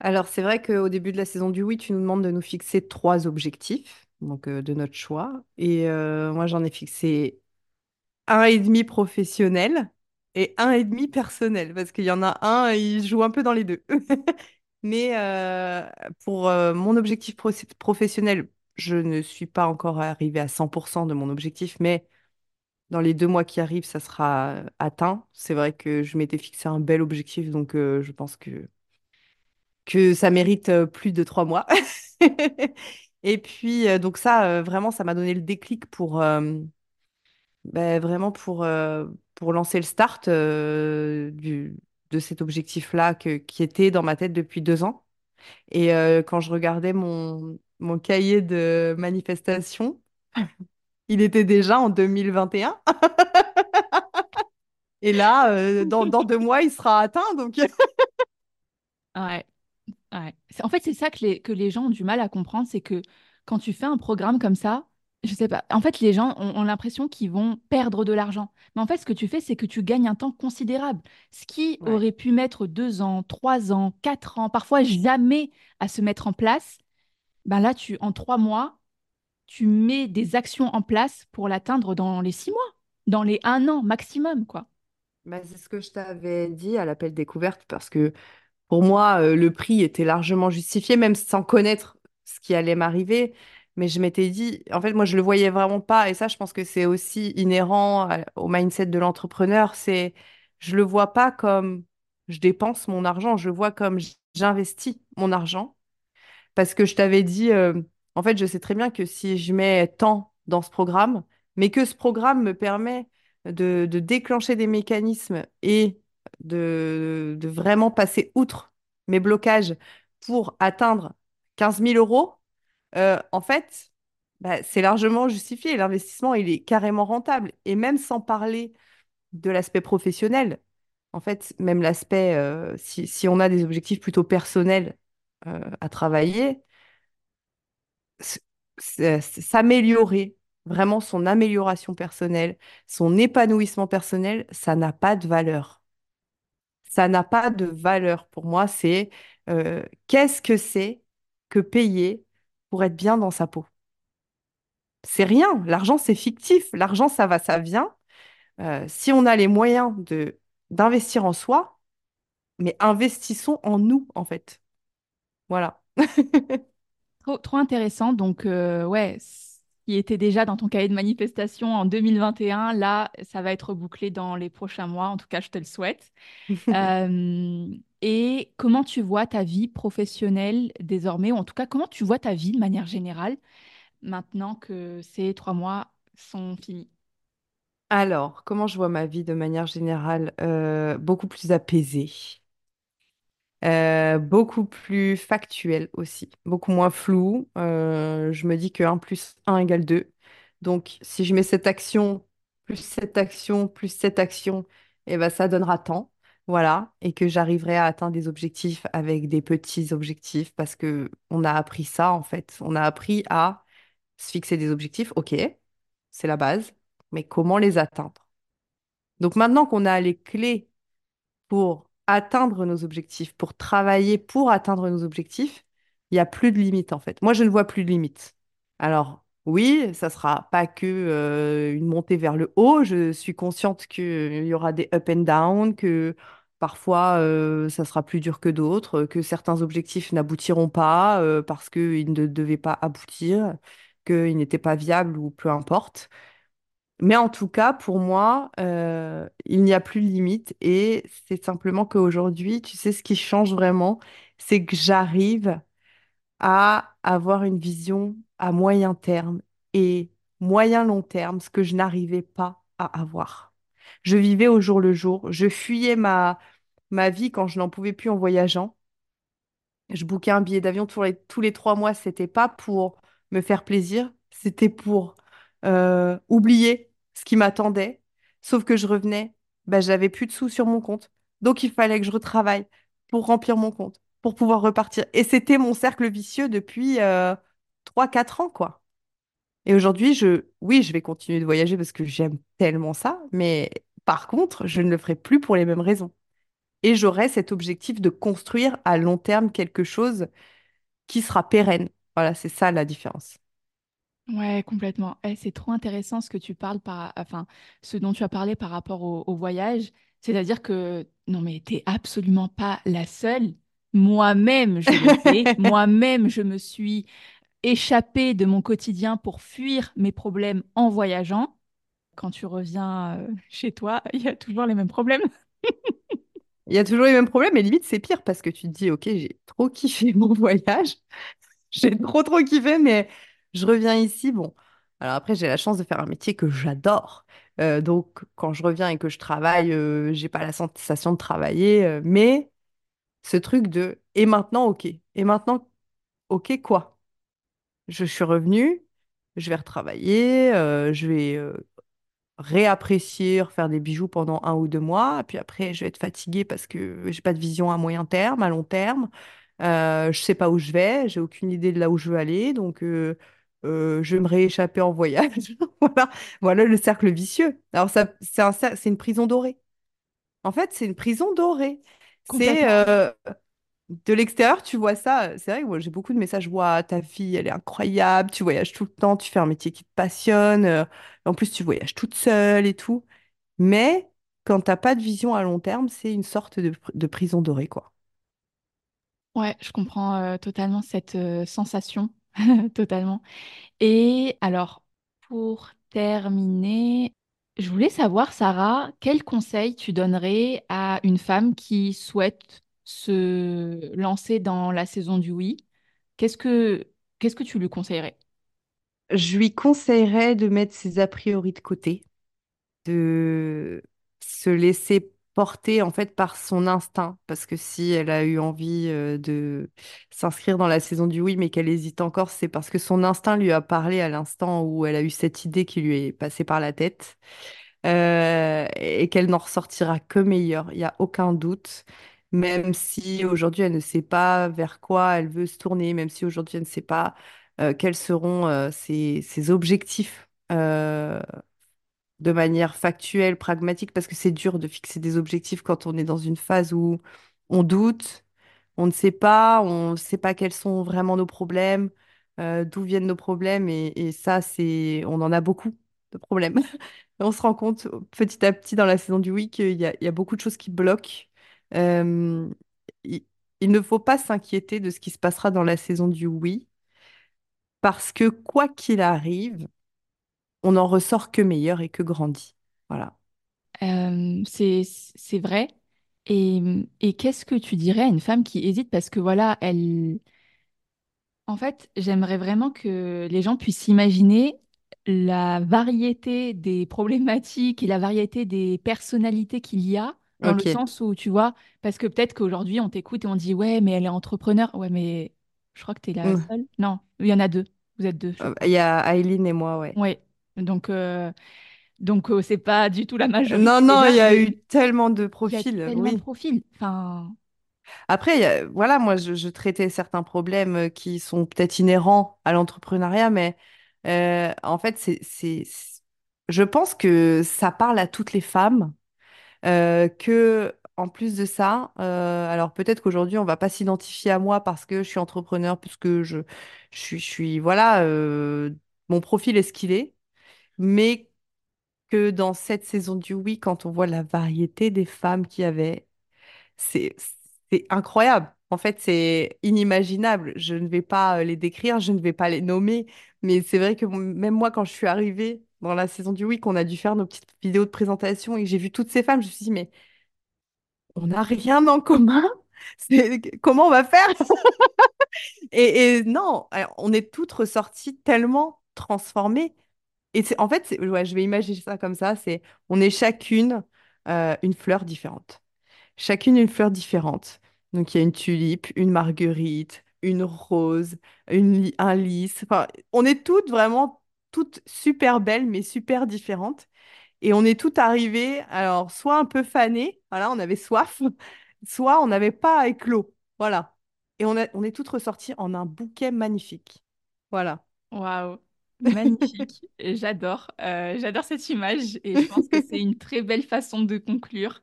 Alors, c'est vrai qu'au début de la saison du oui, tu nous demandes de nous fixer trois objectifs. donc de notre choix. Et moi, j'en ai fixé un et demi professionnel et un et demi personnel, parce qu'il y en a un, il joue un peu dans les deux. Mais euh, pour euh, mon objectif pro- professionnel, je ne suis pas encore arrivée à 100% de mon objectif, mais dans les deux mois qui arrivent, ça sera atteint. C'est vrai que je m'étais fixé un bel objectif, donc euh, je pense que, que ça mérite plus de trois mois. Et puis, donc ça, vraiment, ça m'a donné le déclic pour, ben, vraiment pour, euh, pour lancer le start euh, de cet objectif-là que- qui était dans ma tête depuis deux ans. Et euh, quand je regardais mon, mon cahier de manifestation, il était déjà en 2021. Et là, euh, dans, dans deux mois, il sera atteint. Donc, Ouais. Ouais. En fait, c'est ça que les, que les gens ont du mal à comprendre, c'est que quand tu fais un programme comme ça, je sais pas, en fait, les gens ont, ont l'impression qu'ils vont perdre de l'argent. Mais en fait, ce que tu fais, c'est que tu gagnes un temps considérable. Ce qui Ouais. aurait pu mettre deux ans, trois ans, quatre ans, parfois jamais à se mettre en place, ben là, tu, en trois mois, tu mets des actions en place pour l'atteindre dans les six mois, dans les un an maximum, quoi. bah, c'est ce que je t'avais dit à l'appel découverte parce que Pour moi, euh, le prix était largement justifié, même sans connaître ce qui allait m'arriver. Mais je m'étais dit, en fait, moi, je le voyais vraiment pas. Et ça, je pense que c'est aussi inhérent à- au mindset de l'entrepreneur. C'est, je le vois pas comme je dépense mon argent, je le vois comme j'investis mon argent. Parce que je t'avais dit, euh, en fait, je sais très bien que si je mets tant dans ce programme, mais que ce programme me permet de, déclencher des mécanismes et de vraiment passer outre mes blocages pour atteindre 15 000 euros, euh, en fait, bah, c'est largement justifié. L'investissement, il est carrément rentable. Et même sans parler de l'aspect professionnel, en fait, même l'aspect, euh, si, on a des objectifs plutôt personnels euh, à travailler, s'améliorer, vraiment son amélioration personnelle, son épanouissement personnel, ça n'a pas de valeur. Ça n'a pas de valeur pour moi. C'est qu'est-ce que c'est que payer pour être bien dans sa peau? C'est rien. L'argent, c'est fictif. L'argent, ça va, ça vient. Euh, si on a les moyens de d'investir en soi, mais investissons en nous, en fait. Voilà. Trop, trop intéressant. Donc, euh, ouais, ce qui était déjà dans ton cahier de manifestation en 2021, là, ça va être bouclé dans les prochains mois. En tout cas, je te le souhaite. Euh, et comment tu vois ta vie professionnelle désormais, ou en tout cas, comment tu vois ta vie de manière générale maintenant que ces trois mois sont finis? Alors, comment je vois ma vie de manière générale? Euh, beaucoup plus apaisée, euh, beaucoup plus factuelle aussi, beaucoup moins floue. Euh, je me dis que un plus un égale 2. Donc, si je mets cette action, plus cette action, plus cette action, eh ben, ça donnera tant. Voilà, et que j'arriverai à atteindre des objectifs avec des petits objectifs parce que on a appris ça en fait. On a appris à se fixer des objectifs, ok, c'est la base, mais comment les atteindre? Donc maintenant qu'on a les clés pour atteindre nos objectifs, pour travailler pour atteindre nos objectifs, il n'y a plus de limite en fait. Moi, je ne vois plus de limite. Alors oui, ça sera pas que euh, une montée vers le haut. Je suis consciente qu'il y aura des up and down, que parfois euh, ça sera plus dur que d'autres, que certains objectifs n'aboutiront pas euh, parce qu'ils ne devaient pas aboutir, qu'ils n'étaient pas viables ou peu importe. Mais en tout cas, pour moi, euh, il n'y a plus de limite et c'est simplement qu'aujourd'hui, tu sais, ce qui change vraiment, c'est que j'arrive à avoir une vision à moyen terme et moyen long terme, ce que je n'arrivais pas à avoir. Je vivais au jour le jour, je fuyais ma, ma vie quand je n'en pouvais plus en voyageant. Je bookais un billet d'avion tous les, tous les trois mois. C'était pas pour me faire plaisir, c'était pour euh, oublier ce qui m'attendait. Sauf que je revenais, bah, j'avais plus de sous sur mon compte. Donc il fallait que je retravaille pour remplir mon compte, pour pouvoir repartir. Et c'était mon cercle vicieux depuis euh, 3-4 ans, quoi. Et aujourd'hui, je, oui, je vais continuer de voyager parce que j'aime tellement ça, mais par contre, je ne le ferai plus pour les mêmes raisons. Et j'aurai cet objectif de construire à long terme quelque chose qui sera pérenne. Voilà, c'est ça la différence. Ouais, complètement. Eh, c'est trop intéressant ce que tu parles par, enfin, ce dont tu as parlé par rapport au, au voyage. C'est-à-dire que, non, mais t'es absolument pas la seule. Moi-même, je l'ai fait. Moi-même, je me suis échappée de mon quotidien pour fuir mes problèmes en voyageant. Quand tu reviens euh, chez toi, il y a toujours les mêmes problèmes. Il y a toujours les mêmes problèmes, mais limite, c'est pire parce que tu te dis, OK, j'ai trop kiffé mon voyage. J'ai trop, trop kiffé, mais je reviens ici. Bon, alors après, j'ai la chance de faire un métier que j'adore. Euh, donc, quand je reviens et que je travaille, euh, j'ai pas la sensation de travailler. euh, mais ce truc de et maintenant, OK. Et maintenant, OK, quoi? Je suis revenue, je vais retravailler, je vais réapprécier, faire des bijoux pendant un ou deux mois. Puis après, je vais être fatiguée parce que j'ai pas de vision à moyen terme, à long terme. Euh, je sais pas où je vais, j'ai aucune idée de là où je veux aller. Donc, euh, euh, je vais me rééchapper en voyage. Voilà, voilà le cercle vicieux. Alors, ça, c'est un une prison dorée. En fait, c'est une prison dorée. C'est de l'extérieur, tu vois ça. C'est vrai que j'ai beaucoup de messages. Ouah, ta fille, elle est incroyable. Tu voyages tout le temps. Tu fais un métier qui te passionne. euh, en plus, tu voyages toute seule et tout. Mais quand t'as pas de vision à long terme, c'est une sorte de, de prison dorée, quoi. Ouais, je comprends euh, totalement cette euh, sensation. Totalement. Et alors, pour terminer, je voulais savoir, Sarah, quel conseil tu donnerais à une femme qui souhaite se lancer dans la saison du oui? Qu'est-ce que, qu'est-ce que tu lui conseillerais? Je lui conseillerais de mettre ses a priori de côté, de se laisser porter en fait par son instinct, parce que si elle a eu envie euh, de s'inscrire dans la saison du oui, mais qu'elle hésite encore, c'est parce que son instinct lui a parlé à l'instant où elle a eu cette idée qui lui est passée par la tête. euh, et qu'elle n'en ressortira que meilleure, il n'y a aucun doute. Même si aujourd'hui elle ne sait pas vers quoi elle veut se tourner, même si aujourd'hui elle ne sait pas euh, quels seront euh, ses, objectifs euh, de manière factuelle, pragmatique, parce que c'est dur de fixer des objectifs quand on est dans une phase où on doute, on ne sait pas, on ne sait pas quels sont vraiment nos problèmes, d'où viennent nos problèmes, et, ça, c'est, on en a beaucoup de problèmes. On se rend compte petit à petit dans la saison du oui qu'il y a beaucoup de choses qui bloquent. Euh, il, ne faut pas s'inquiéter de ce qui se passera dans la saison du oui, parce que quoi qu'il arrive, on n'en ressort que meilleur et que grandi. Voilà. Euh, c'est, c'est vrai. Et, et qu'est-ce que tu dirais à une femme qui hésite? Parce que voilà, elle, En fait, j'aimerais vraiment que les gens puissent imaginer la variété des problématiques et la variété des personnalités qu'il y a, dans le sens où, tu vois, parce que peut-être qu'aujourd'hui, on t'écoute et on dit, ouais, mais elle est entrepreneur. Ouais, mais je crois que tu es la Mm. seule. Non, il y en a deux. Vous êtes deux. Il y a Aileen et moi, ouais. Ouais. Donc, euh, donc euh, c'est pas du tout la Non, majorité des non, il y a eu tellement de il y a profils, tellement de oui. profils. Enfin, Après, voilà, moi, je, je traitais certains problèmes euh, qui sont peut-être inhérents à l'entrepreneuriat, mais euh, en fait, c'est- je pense que ça parle à toutes les femmes, euh, que, en plus de ça, euh, alors peut-être qu'aujourd'hui, on va pas s'identifier à moi parce que je suis entrepreneur, puisque je, suis, voilà, euh, mon profil est ce qu'il est, mais que dans cette saison du oui, quand on voit la variété des femmes qu'il y avait, c'est incroyable. En fait, c'est inimaginable. Je ne vais pas les décrire, je ne vais pas les nommer, mais c'est vrai que même moi, quand je suis arrivée dans la saison du oui, qu'on a dû faire nos petites vidéos de présentation et j'ai vu toutes ces femmes, je me suis dit, mais on n'a rien en commun. Comment on va faire? Et, non, on est toutes ressorties tellement transformées. Et en fait, je vais imaginer ça comme ça, c'est on est chacune euh, une fleur différente. Chacune une fleur différente. Donc il y a une tulipe, une marguerite, une rose, un lys. Enfin, on est toutes vraiment toutes super belles, mais super différentes. Et on est toutes arrivées, alors soit un peu fanées, voilà, on avait soif, soit on n'avait pas éclos. Voilà. Et on a- on est toutes ressorties en un bouquet magnifique. Voilà. Waouh, magnifique. J'adore, euh, j'adore cette image et je pense que c'est une très belle façon de conclure.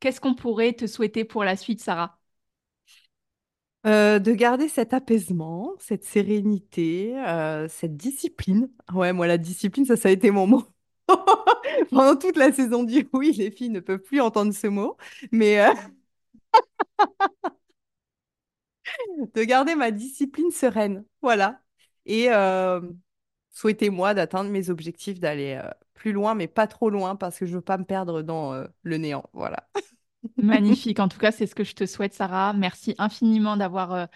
Qu'est-ce qu'on pourrait te souhaiter pour la suite, Sarah? Euh, de garder cet apaisement, cette sérénité, euh, cette discipline. Ouais, moi, la discipline, ça, ça a été mon mot. Pendant toute la saison du oui, les filles ne peuvent plus entendre ce mot, mais euh, de garder ma discipline sereine. Voilà. Et souhaitez-moi d'atteindre mes objectifs, d'aller plus loin, mais pas trop loin, parce que je veux pas me perdre dans le néant. Voilà. Magnifique. En tout cas, c'est ce que je te souhaite, Sarah. Merci infiniment d'avoir euh,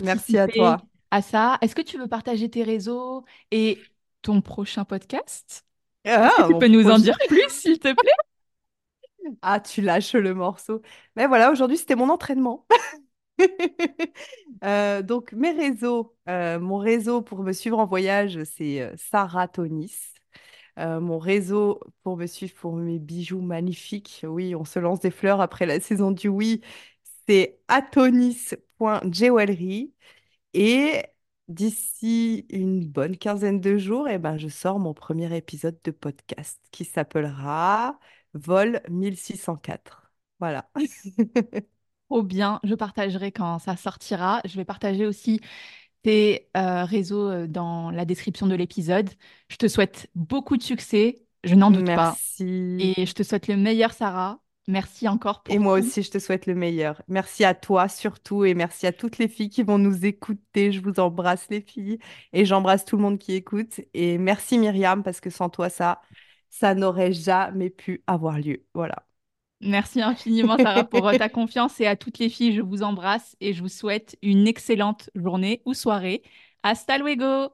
Merci à participé toi. à ça. Est-ce que tu veux partager tes réseaux et ton prochain podcast? Ah, tu peux nous en dire plus, s'il te plaît? Ah, tu lâches le morceau. Mais voilà, aujourd'hui, c'était mon entraînement. Euh, donc, mes réseaux, euh, mon réseau pour me suivre en voyage, c'est Sarah Tonis. Euh, mon réseau pour me suivre pour mes bijoux magnifiques. Oui, on se lance des fleurs après la saison du oui. C'est atonis.jewelry. Et d'ici une bonne quinzaine de jours, eh ben, je sors mon premier épisode de podcast qui s'appellera Vol 1604. Voilà. Trop bien. Je partagerai quand ça sortira. Je vais partager aussi tes euh, réseaux euh, dans la description de l'épisode. Je te souhaite beaucoup de succès. Je n'en doute pas. Merci. Et je te souhaite le meilleur, Sarah. Merci encore Et pour moi tout. aussi, je te souhaite le meilleur. Merci à toi surtout et merci à toutes les filles qui vont nous écouter. Je vous embrasse les filles et j'embrasse tout le monde qui écoute. Et merci Myriam parce que sans toi, ça, ça n'aurait jamais pu avoir lieu. Voilà. Merci infiniment, Sarah, pour euh, ta confiance et à toutes les filles, je vous embrasse et je vous souhaite une excellente journée ou soirée. Hasta luego!